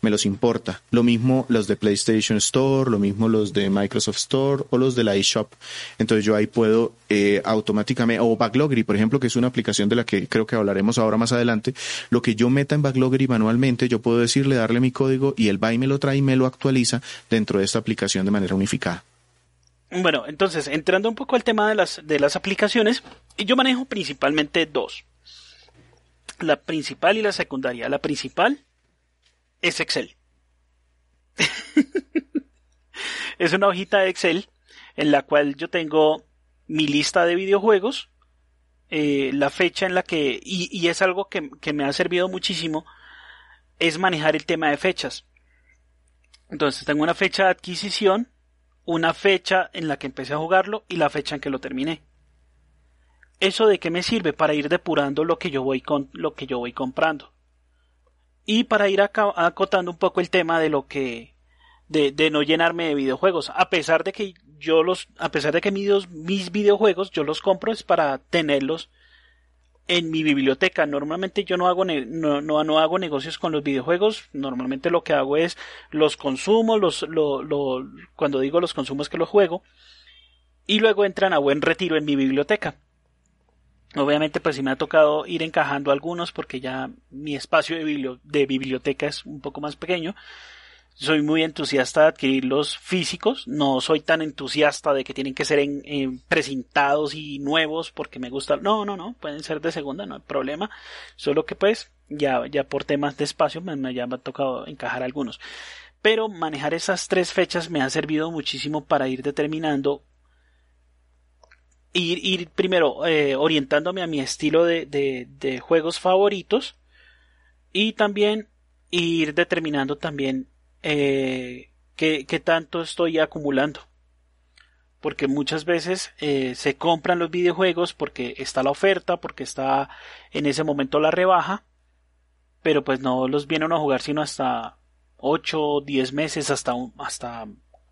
me los importa. Lo mismo los de PlayStation Store, lo mismo los de Microsoft Store o los de la eShop. Entonces yo ahí puedo eh, automáticamente, o Backloggery, por ejemplo, que es una aplicación de la que creo que hablaremos ahora más adelante, lo que yo meta en Backloggery manualmente, yo puedo decirle, darle mi código y él va y me lo trae y me lo actualiza dentro de esta aplicación de manera unificada. Bueno, entonces, entrando un poco al tema de las, de las aplicaciones, yo manejo principalmente dos. La principal y la secundaria. La principal es Excel. es una hojita de Excel en la cual yo tengo mi lista de videojuegos, eh, la fecha en la que, y, es algo que, que, me ha servido muchísimo, es manejar el tema de fechas. Entonces tengo una fecha de adquisición, una fecha en la que empecé a jugarlo y la fecha en que lo terminé. ¿Eso de qué me sirve? Para ir depurando lo que yo voy con, lo que yo voy comprando. Y para ir acotando un poco el tema de lo que de, no llenarme de videojuegos, a pesar de que yo los, a pesar de que mis, mis videojuegos yo los compro es para tenerlos en mi biblioteca. Normalmente yo no hago, no, no, hago negocios con los videojuegos. Normalmente lo que hago es los consumo, los, lo, lo, cuando digo los consumos que los juego. Y luego entran a buen retiro en mi biblioteca. Obviamente, pues sí me ha tocado ir encajando algunos porque ya mi espacio de, biblioteca es un poco más pequeño. Soy muy entusiasta de adquirir los físicos. No soy tan entusiasta de que tienen que ser en, y nuevos porque me gusta. No, no, no. Pueden ser de segunda, no hay problema. Solo que pues ya, ya por temas de espacio me, ya me ha tocado encajar algunos. Pero manejar esas tres fechas me ha servido muchísimo para ir determinando ir, ir primero eh, orientándome a mi estilo de, de, juegos favoritos y también ir determinando también eh, qué, tanto estoy acumulando. Porque muchas veces eh, se compran los videojuegos porque está la oferta, porque está en ese momento la rebaja, pero pues no los vienen a jugar sino hasta 8 o 10 meses, hasta un, hasta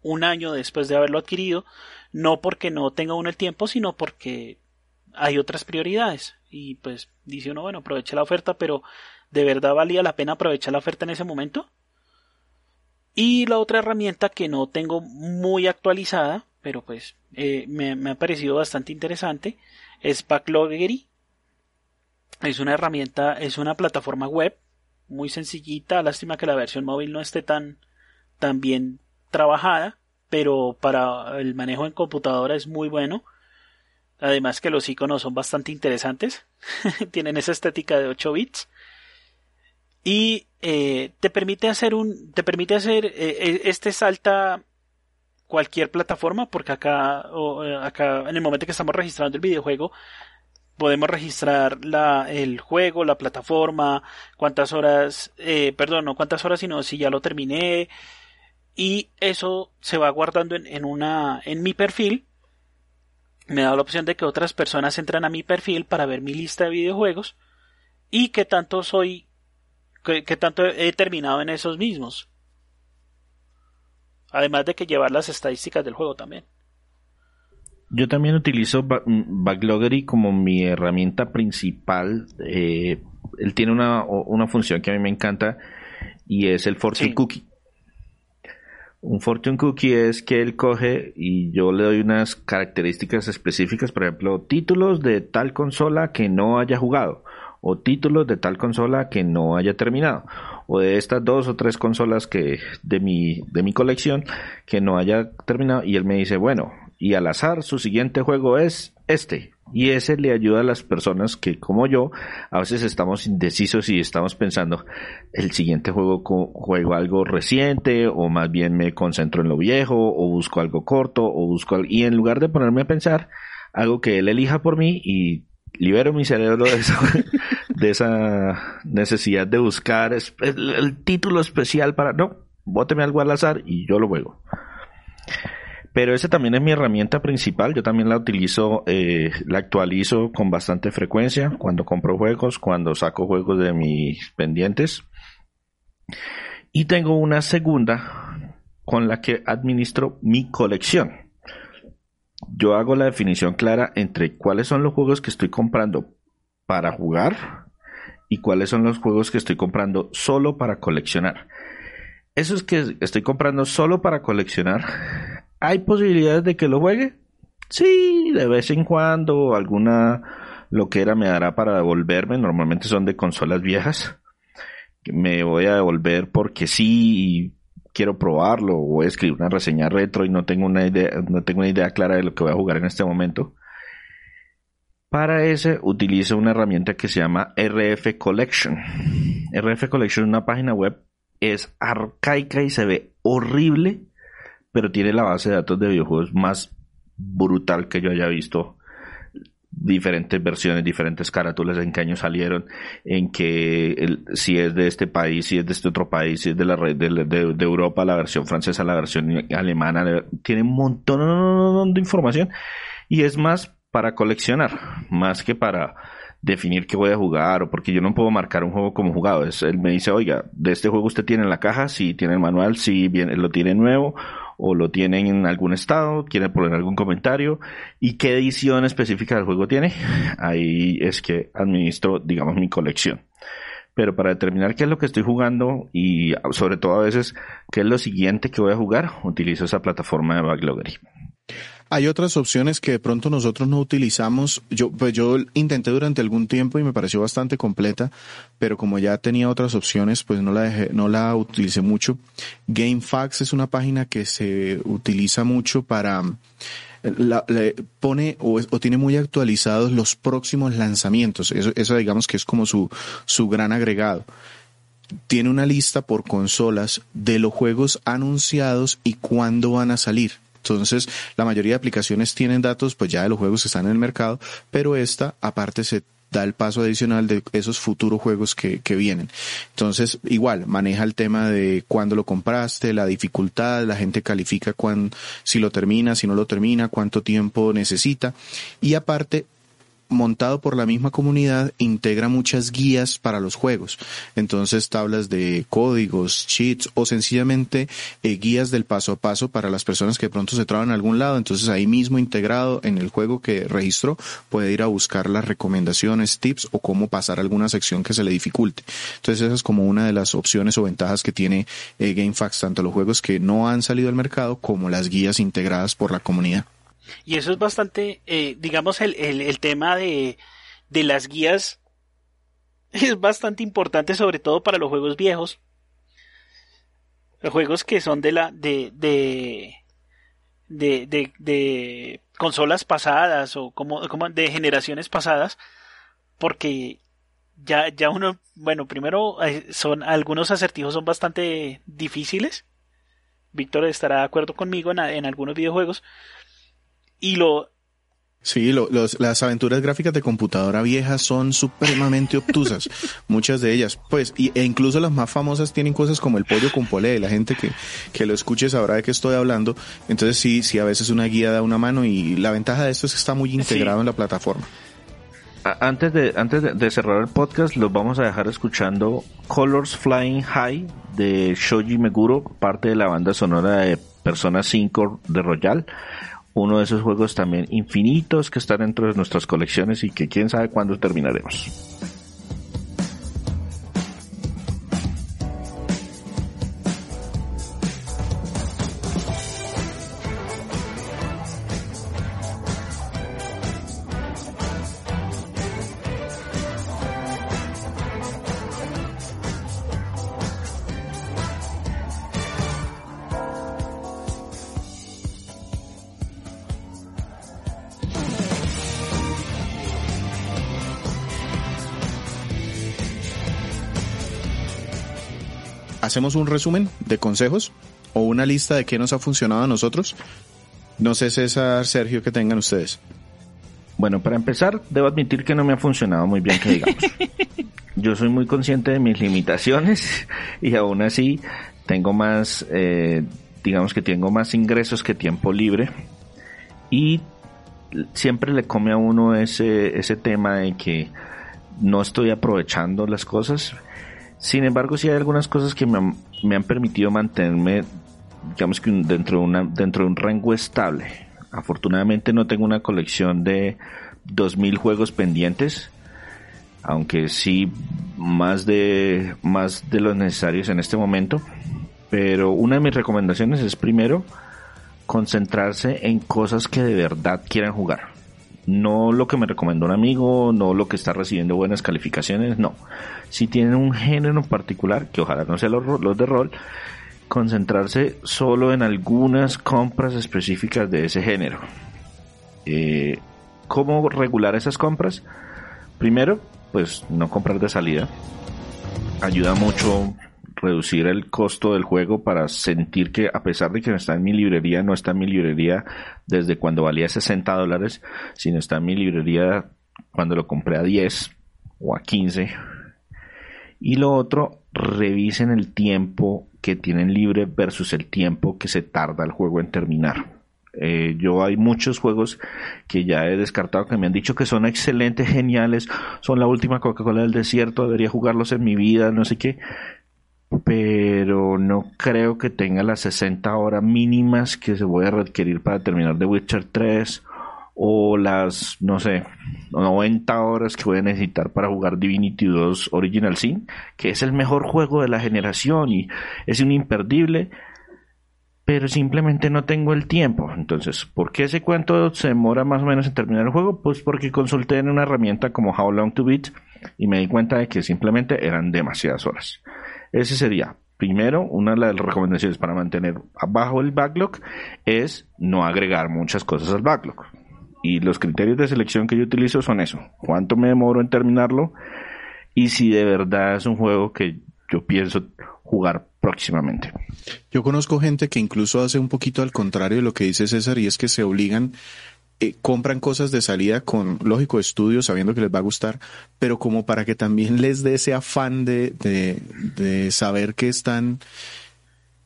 un año después de haberlo adquirido no porque no tenga uno el tiempo, sino porque hay otras prioridades. Y pues dice uno, bueno, aproveche la oferta, pero ¿de verdad valía la pena aprovechar la oferta en ese momento? Y la otra herramienta que no tengo muy actualizada, pero pues eh, me, me, ha parecido bastante interesante, es Backloggery. Es una herramienta, es una plataforma web muy sencillita. Lástima que la versión móvil no esté tan, tan bien trabajada pero para el manejo en computadora es muy bueno. Además que los iconos son bastante interesantes. Tienen esa estética de 8 bits. Y eh, te permite hacer un. Te permite hacer. Eh, eh, este salta cualquier plataforma. Porque acá, acá, en el momento que estamos registrando el videojuego. Podemos registrar la, el juego, la plataforma, cuántas horas, perdón, no cuántas horas, sino si ya lo terminé, y eso se va guardando en, una en mi perfil. Me da la opción de que otras personas entran a mi perfil para ver mi lista de videojuegos y qué tanto soy qué, tanto he terminado en esos mismos. Además de que llevar las estadísticas del juego también. Yo también utilizo Backloggery como mi herramienta principal eh, él tiene una, una función que a mí me encanta y es el Fortune Cookie un fortune cookie es que él coge y yo le doy unas características específicas, por ejemplo, títulos de tal consola que no haya jugado o títulos de tal consola que no haya terminado o de estas dos o tres consolas que de mi de mi colección que no haya terminado y él me dice, "Bueno, y al azar su siguiente juego es este." Y ese le ayuda a las personas que, como yo, a veces estamos indecisos y estamos pensando, el siguiente juego juego algo reciente, o más bien me concentro en lo viejo, o busco algo corto, o busco algo... Y en lugar de ponerme a pensar, algo que él elija por mí y libero mi cerebro de esa, de esa necesidad de buscar el, título especial para... No, bóteme algo al azar y yo lo juego. Pero esa también es mi herramienta principal. Yo también la utilizo, eh, la actualizo con bastante frecuencia cuando compro juegos, cuando saco juegos de mis pendientes. Y tengo una segunda con la que administro mi colección. Yo hago la definición clara entre cuáles son los juegos que estoy comprando para jugar y cuáles son los juegos que estoy comprando solo para coleccionar. Eso es que estoy comprando solo para coleccionar. ¿Hay posibilidades de que lo juegue? Sí, de vez en cuando alguna loquera me dará para devolverme. Normalmente son de consolas viejas. Me voy a devolver porque sí quiero probarlo voy a escribir una reseña retro y no tengo una idea, no tengo una idea clara de lo que voy a jugar en este momento. Para ese utilizo una herramienta que se llama RF Collection. RF Collection es una página web es arcaica y se ve horrible, pero tiene la base de datos de videojuegos más brutal que yo haya visto. Diferentes versiones, diferentes carátulas, en qué año salieron, en que si es de este país, si es de este otro país, si es de la red de, Europa, la versión francesa, la versión alemana, tiene un montón de información y es más para coleccionar, más que para definir qué voy a jugar o porque yo no puedo marcar un juego como jugado. Es, él me dice, oiga, de este juego usted tiene en la caja, si tiene el manual, si bien, lo tiene nuevo o lo tiene en algún estado, quiere poner algún comentario y qué edición específica del juego tiene. Ahí es que administro, digamos, mi colección. Pero para determinar qué es lo que estoy jugando y sobre todo a veces qué es lo siguiente que voy a jugar, utilizo esa plataforma de Backloggery. Hay otras opciones que de pronto nosotros no utilizamos. Yo, pues yo intenté durante algún tiempo y me pareció bastante completa, pero como ya tenía otras opciones, pues no la dejé, no la utilicé mucho. GameFAQs es una página que se utiliza mucho para, pone o, o, tiene muy actualizados los próximos lanzamientos. Eso, eso digamos que es como su, su gran agregado. Tiene una lista por consolas de los juegos anunciados y cuándo van a salir. Entonces, la mayoría de aplicaciones tienen datos pues ya de los juegos que están en el mercado, pero esta aparte se da el paso adicional de esos futuros juegos que, que vienen. Entonces, igual, maneja el tema de cuándo lo compraste, la dificultad, la gente califica cuán, si lo termina, si no lo termina, cuánto tiempo necesita. Y aparte, montado por la misma comunidad, integra muchas guías para los juegos. Entonces, tablas de códigos, cheats o sencillamente eh, guías del paso a paso para las personas que de pronto se traban en algún lado. Entonces, ahí mismo integrado en el juego que registró, puede ir a buscar las recomendaciones, tips o cómo pasar alguna sección que se le dificulte. Entonces, esa es como una de las opciones o ventajas que tiene eh, GameFAQs, tanto los juegos que no han salido al mercado como las guías integradas por la comunidad. Y eso es bastante, eh, digamos, el, el, tema de, de las guías es bastante importante, sobre todo para los juegos viejos. Los juegos que son de la, de, de, de, de, de consolas pasadas o como, como de generaciones pasadas, porque ya, ya uno, bueno, primero eh, son algunos acertijos son bastante difíciles. Víctor estará de acuerdo conmigo en, en algunos videojuegos, y lo... Sí, los, las aventuras gráficas de computadora vieja son supremamente obtusas, muchas de ellas, pues, y, e incluso las más famosas tienen cosas como el pollo con polé, la gente que, que lo escuche sabrá de qué estoy hablando, entonces sí, sí, a veces una guía da una mano y la ventaja de esto es que está muy integrado en la plataforma. Antes de, antes de, cerrar el podcast, los vamos a dejar escuchando Colors Flying High de Shoji Meguro, parte de la banda sonora de Persona 5 de Royal uno de esos juegos también infinitos que están dentro de nuestras colecciones y que quién sabe cuándo terminaremos. Hacemos un resumen de consejos o una lista de qué nos ha funcionado a nosotros. No sé, César, Sergio, que tengan ustedes. Bueno, para empezar, debo admitir que no me ha funcionado muy bien, que digamos. Yo soy muy consciente de mis limitaciones y aún así tengo más, eh, digamos que tengo más ingresos que tiempo libre y siempre le come a uno ese, ese tema de que no estoy aprovechando las cosas. Sin embargo, sí hay algunas cosas que me han, permitido mantenerme, digamos que dentro de, una, dentro de un rango estable Afortunadamente no tengo una colección de 2.000 juegos pendientes, aunque sí más de, más de los necesarios en este momento. Pero una de mis recomendaciones es primero concentrarse en cosas que de verdad quieran jugar. No lo que me recomendó un amigo, no lo que está recibiendo buenas calificaciones, no. Si tienen un género en particular, que ojalá no sea los, los de rol, concentrarse solo en algunas compras específicas de ese género. Eh, ¿Cómo regular esas compras? Primero, pues no comprar de salida. Ayuda mucho reducir el costo del juego para sentir que a pesar de que no está en mi librería, no está en mi librería desde cuando valía 60 dólares, sino está en mi librería cuando lo compré a 10 o a 15. Y lo otro, revisen el tiempo que tienen libre versus el tiempo que se tarda el juego en terminar. Eh, yo hay muchos juegos que ya he descartado que me han dicho que son excelentes, geniales, son la última Coca-Cola del desierto, debería jugarlos en mi vida, no sé qué, pero no creo que tenga las 60 horas mínimas que se voy a requerir para terminar The Witcher 3 o las, no sé, 90 horas que voy a necesitar para jugar Divinity 2 Original Sin, que es el mejor juego de la generación y es un imperdible, pero simplemente no tengo el tiempo. Entonces, ¿por qué ese cuento se demora más o menos en terminar el juego? Pues porque consulté en una herramienta como How Long to Beat y me di cuenta de que simplemente eran demasiadas horas. Ese sería Primero, una de las recomendaciones para mantener abajo el backlog es no agregar muchas cosas al backlog. Y los criterios de selección que yo utilizo son eso. ¿Cuánto me demoro en terminarlo? Y si de verdad es un juego que yo pienso jugar próximamente. Yo conozco gente que incluso hace un poquito al contrario de lo que dice César y es que se obligan eh, compran cosas de salida con lógico estudio sabiendo que les va a gustar, pero como para que también les dé ese afán de, de, de saber que están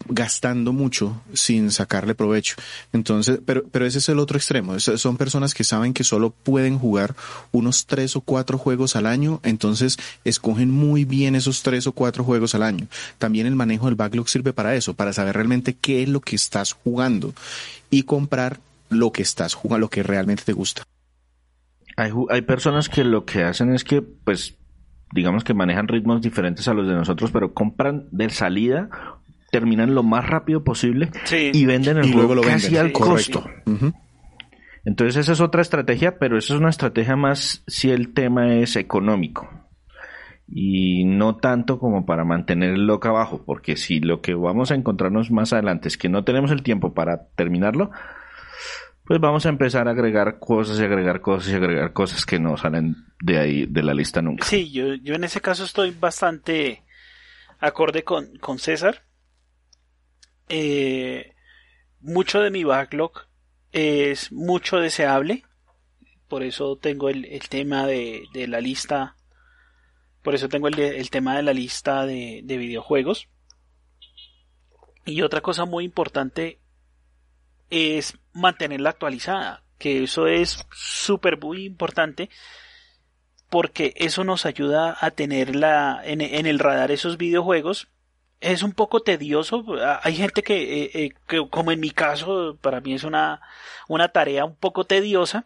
gastando mucho sin sacarle provecho. Entonces, pero, pero ese es el otro extremo. son personas que saben que solo pueden jugar unos tres o cuatro juegos al año, entonces escogen muy bien esos tres o cuatro juegos al año. También el manejo del backlog sirve para eso, para saber realmente qué es lo que estás jugando y comprar lo que estás jugando, lo que realmente te gusta. Hay, hay personas que lo que hacen es que, pues, digamos que manejan ritmos diferentes a los de nosotros, pero compran de salida terminan lo más rápido posible y venden el juego casi al costo. Entonces esa es otra estrategia, pero esa es una estrategia más si el tema es económico y no tanto como para mantener el loca abajo, porque si lo que vamos a encontrarnos más adelante es que no tenemos el tiempo para terminarlo, pues vamos a empezar a agregar cosas y agregar cosas y agregar cosas que no salen de ahí de la lista nunca. Sí, yo, yo en ese caso estoy bastante acorde con, con César eh, mucho de mi backlog es mucho deseable. Por eso tengo el, tema de, la lista. Por eso tengo el, tema de la lista de, de videojuegos. Y otra cosa muy importante es mantenerla actualizada. Que eso es súper muy importante. Porque eso nos ayuda a tenerla en, en el radar esos videojuegos es un poco tedioso. Hay gente eh, eh, que, como en mi caso, para mí es una, una tarea un poco tediosa.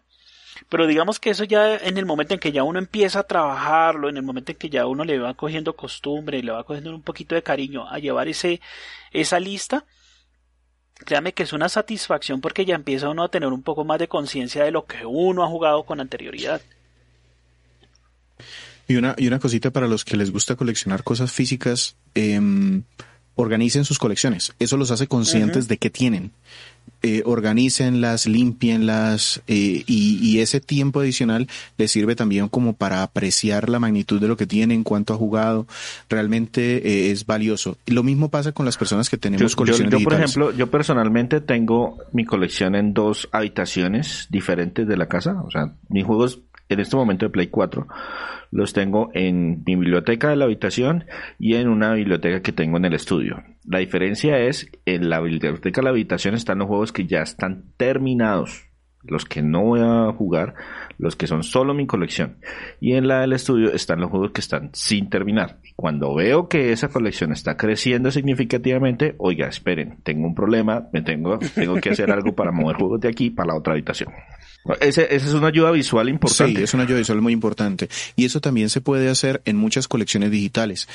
Pero digamos que eso ya en el momento en que ya uno empieza a trabajarlo, en el momento en que ya uno le va cogiendo costumbre le va cogiendo un poquito de cariño a llevar ese, esa lista, créame que es una satisfacción porque ya empieza uno a tener un poco más de conciencia de lo que uno ha jugado con anterioridad. Y una, y una cosita para los que les gusta coleccionar cosas físicas, eh, organicen sus colecciones. Eso los hace conscientes de qué tienen. Eh, organícenlas, limpienlas eh, y, ese tiempo adicional les sirve también como para apreciar la magnitud de lo que tienen, cuánto ha jugado. Realmente eh, es valioso. Lo mismo pasa con las personas que tenemos colecciones yo, por ejemplo, yo personalmente tengo mi colección en dos habitaciones diferentes de la casa. O sea, mis juegos en este momento de Play 4 los tengo en mi biblioteca de la habitación y en una biblioteca que tengo en el estudio. La diferencia es, en la biblioteca de la habitación están los juegos que ya están terminados, los que no voy a jugar, los que son solo mi colección. Y en la del estudio están los juegos que están sin terminar. Cuando veo que esa colección está creciendo significativamente, oiga, esperen, tengo un problema, me tengo, tengo que hacer algo para mover juegos de aquí para la otra habitación. Esa es una ayuda visual importante. Sí, es una ayuda visual muy importante. Y eso también se puede hacer en muchas colecciones digitales.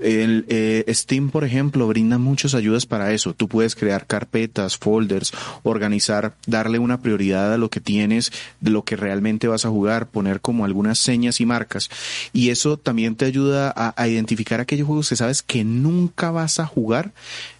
El, eh, Steam, por ejemplo, brinda muchas ayudas para eso. Tú puedes crear carpetas, folders, organizar, darle una prioridad a lo que tienes, de lo que realmente vas a jugar, poner como algunas señas y marcas. Y eso también te ayuda a, a identificar aquellos juegos que sabes que nunca vas a jugar.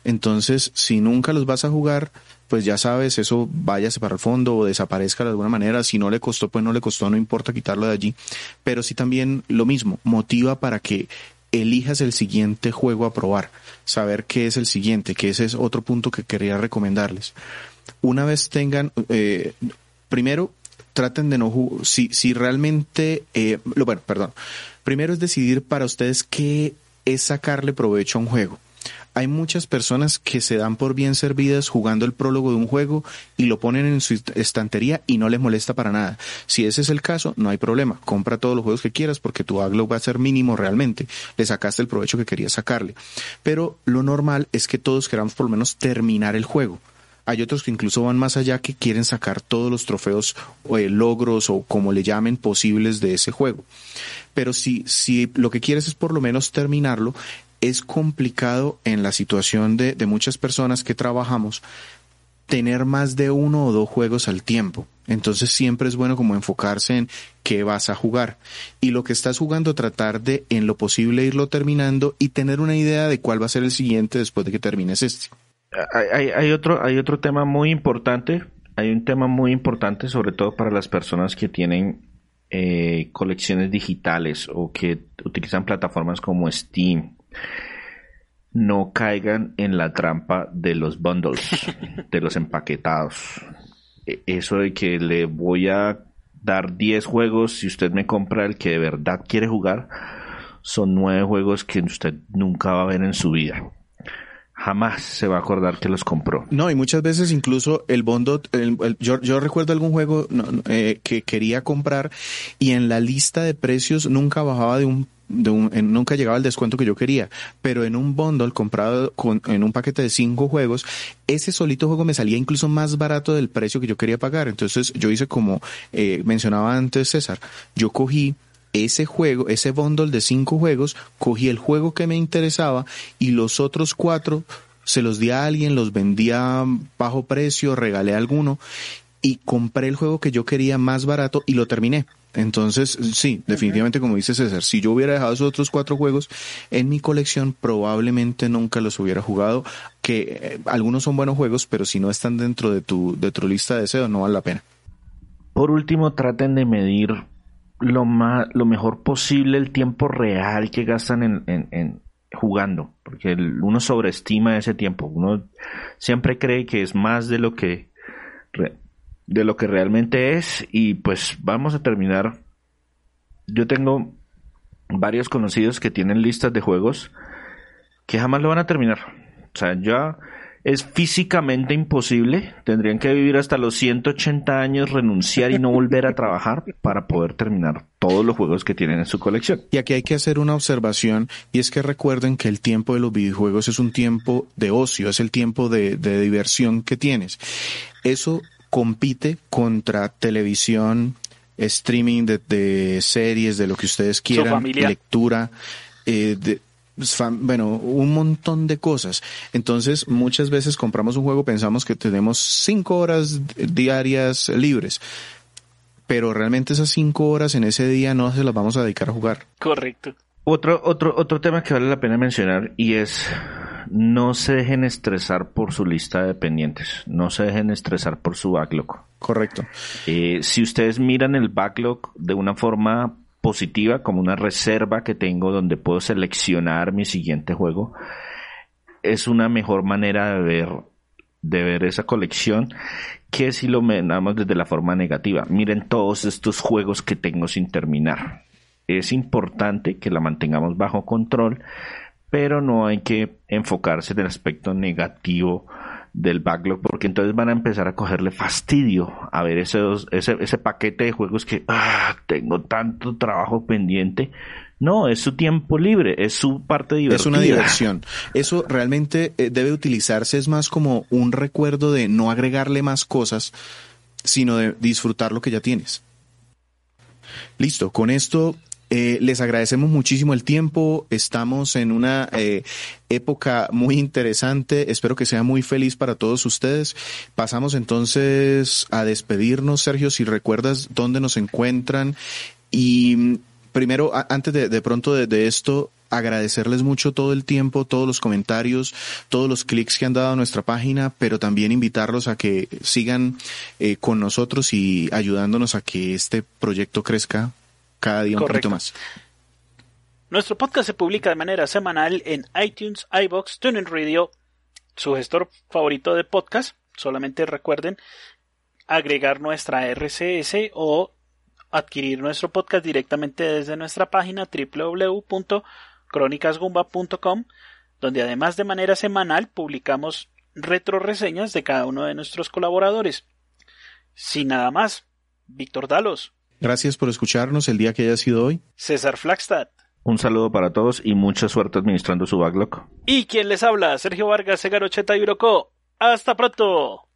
Entonces, si nunca los vas a jugar, pues ya sabes, eso váyase para el fondo o desaparezca de alguna manera. Si no le costó, pues no le costó, no importa quitarlo de allí. Pero sí también lo mismo, motiva para que elijas el siguiente juego a probar, saber qué es el siguiente, que ese es otro punto que quería recomendarles. Una vez tengan, eh, primero, traten de no si, si realmente, eh, bueno, perdón, primero es decidir para ustedes qué es sacarle provecho a un juego hay muchas personas que se dan por bien servidas jugando el prólogo de un juego y lo ponen en su estantería y no les molesta para nada. Si ese es el caso, no hay problema. Compra todos los juegos que quieras porque tu backlog va a ser mínimo realmente. Le sacaste el provecho que querías sacarle. Pero lo normal es que todos queramos por lo menos terminar el juego. Hay otros que incluso van más allá que quieren sacar todos los trofeos o eh, logros o como le llamen posibles de ese juego. Pero si, si lo que quieres es por lo menos terminarlo, es complicado en la situación de, muchas personas que trabajamos tener más de uno o dos juegos al tiempo. Entonces siempre es bueno como enfocarse en qué vas a jugar. Y lo que estás jugando, tratar de en lo posible irlo terminando y tener una idea de cuál va a ser el siguiente después de que termines este. Hay, hay otro, hay otro tema muy importante. Hay un tema muy importante, sobre todo para las personas que tienen eh, colecciones digitales o que utilizan plataformas como Steam no caigan en la trampa de los bundles, de los empaquetados. E, eso de que le voy a dar 10 juegos si usted me compra el que de verdad quiere jugar, son 9 juegos que usted nunca va a ver en su vida. Jamás se va a acordar que los compró. No, y muchas veces incluso el bundle, yo, recuerdo algún juego eh, que quería comprar y en la lista de precios nunca bajaba de un nunca llegaba el descuento que yo quería, pero en un bundle comprado con, en un paquete de cinco juegos, ese solito juego me salía incluso más barato del precio que yo quería pagar. Entonces yo hice como eh, mencionaba antes César, yo cogí ese juego, ese bundle de cinco juegos, cogí el juego que me interesaba y los otros cuatro se los di a alguien, los vendía bajo precio, regalé alguno y compré el juego que yo quería más barato y lo terminé. Entonces, sí, definitivamente como dice César, si yo hubiera dejado esos otros cuatro juegos en mi colección, probablemente nunca los hubiera jugado, que eh, algunos son buenos juegos, pero si no están dentro de tu, de tu lista de deseos, no vale la pena. Por último, traten de medir lo, más, lo mejor posible el tiempo real que gastan en, en, jugando, porque uno sobreestima ese tiempo, uno siempre cree que es más de lo que de lo que realmente es y pues vamos a terminar. Yo tengo varios conocidos que tienen listas de juegos que jamás lo van a terminar. O sea, ya es físicamente imposible. Tendrían que vivir hasta los 180 años, renunciar y no volver a trabajar para poder terminar todos los juegos que tienen en su colección. Y aquí hay que hacer una observación y es que recuerden que el tiempo de los videojuegos es un tiempo de ocio, es el tiempo de, de diversión que tienes. Eso compite contra televisión, streaming de, series, de lo que ustedes quieran, lectura, eh, de, bueno, un montón de cosas. Entonces, muchas veces compramos un juego, pensamos que tenemos cinco horas diarias libres, pero realmente esas cinco horas en ese día no se las vamos a dedicar a jugar. Correcto. Otro, otro, otro tema que vale la pena mencionar y es no se dejen estresar por su lista de pendientes, no se dejen estresar por su backlog. Correcto. Eh, si ustedes miran el backlog de una forma positiva, como una reserva que tengo donde puedo seleccionar mi siguiente juego, es una mejor manera de ver de ver esa colección que si lo miramos desde la forma negativa. Miren todos estos juegos que tengo sin terminar. Es importante que la mantengamos bajo control, pero no hay que enfocarse en el aspecto negativo del backlog porque entonces van a empezar a cogerle fastidio a ver ese, ese paquete de juegos que ah, tengo tanto trabajo pendiente no, es su tiempo libre, es su parte divertida. Es una diversión. Eso realmente eh, debe utilizarse es más como un recuerdo de no agregarle más cosas, sino de disfrutar lo que ya tienes. Listo, con esto eh, les agradecemos muchísimo el tiempo. Estamos en una eh, época muy interesante. Espero que sea muy feliz para todos ustedes. Pasamos entonces a despedirnos, Sergio, si recuerdas dónde nos encuentran. Y primero, antes de, de pronto de, esto, agradecerles mucho todo el tiempo, todos los comentarios, todos los clics que han dado a nuestra página, pero también invitarlos a que sigan eh, con nosotros y ayudándonos a que este proyecto crezca cada día un poquito más. Nuestro podcast se publica de manera semanal en iTunes, iBox, TuneIn Radio, su gestor favorito de podcast. Solamente recuerden agregar nuestra RCS o adquirir nuestro podcast directamente desde nuestra página www.cronicasgumba.com, donde además de manera semanal publicamos retro reseñas de cada uno de nuestros colaboradores. Sin nada más, Víctor Dalos. Gracias por escucharnos el día que haya sido hoy. César Flagstad. Un saludo para todos y mucha suerte administrando su backlog. Y quien les habla, Sergio Vargas, Segarocheta y Hasta pronto.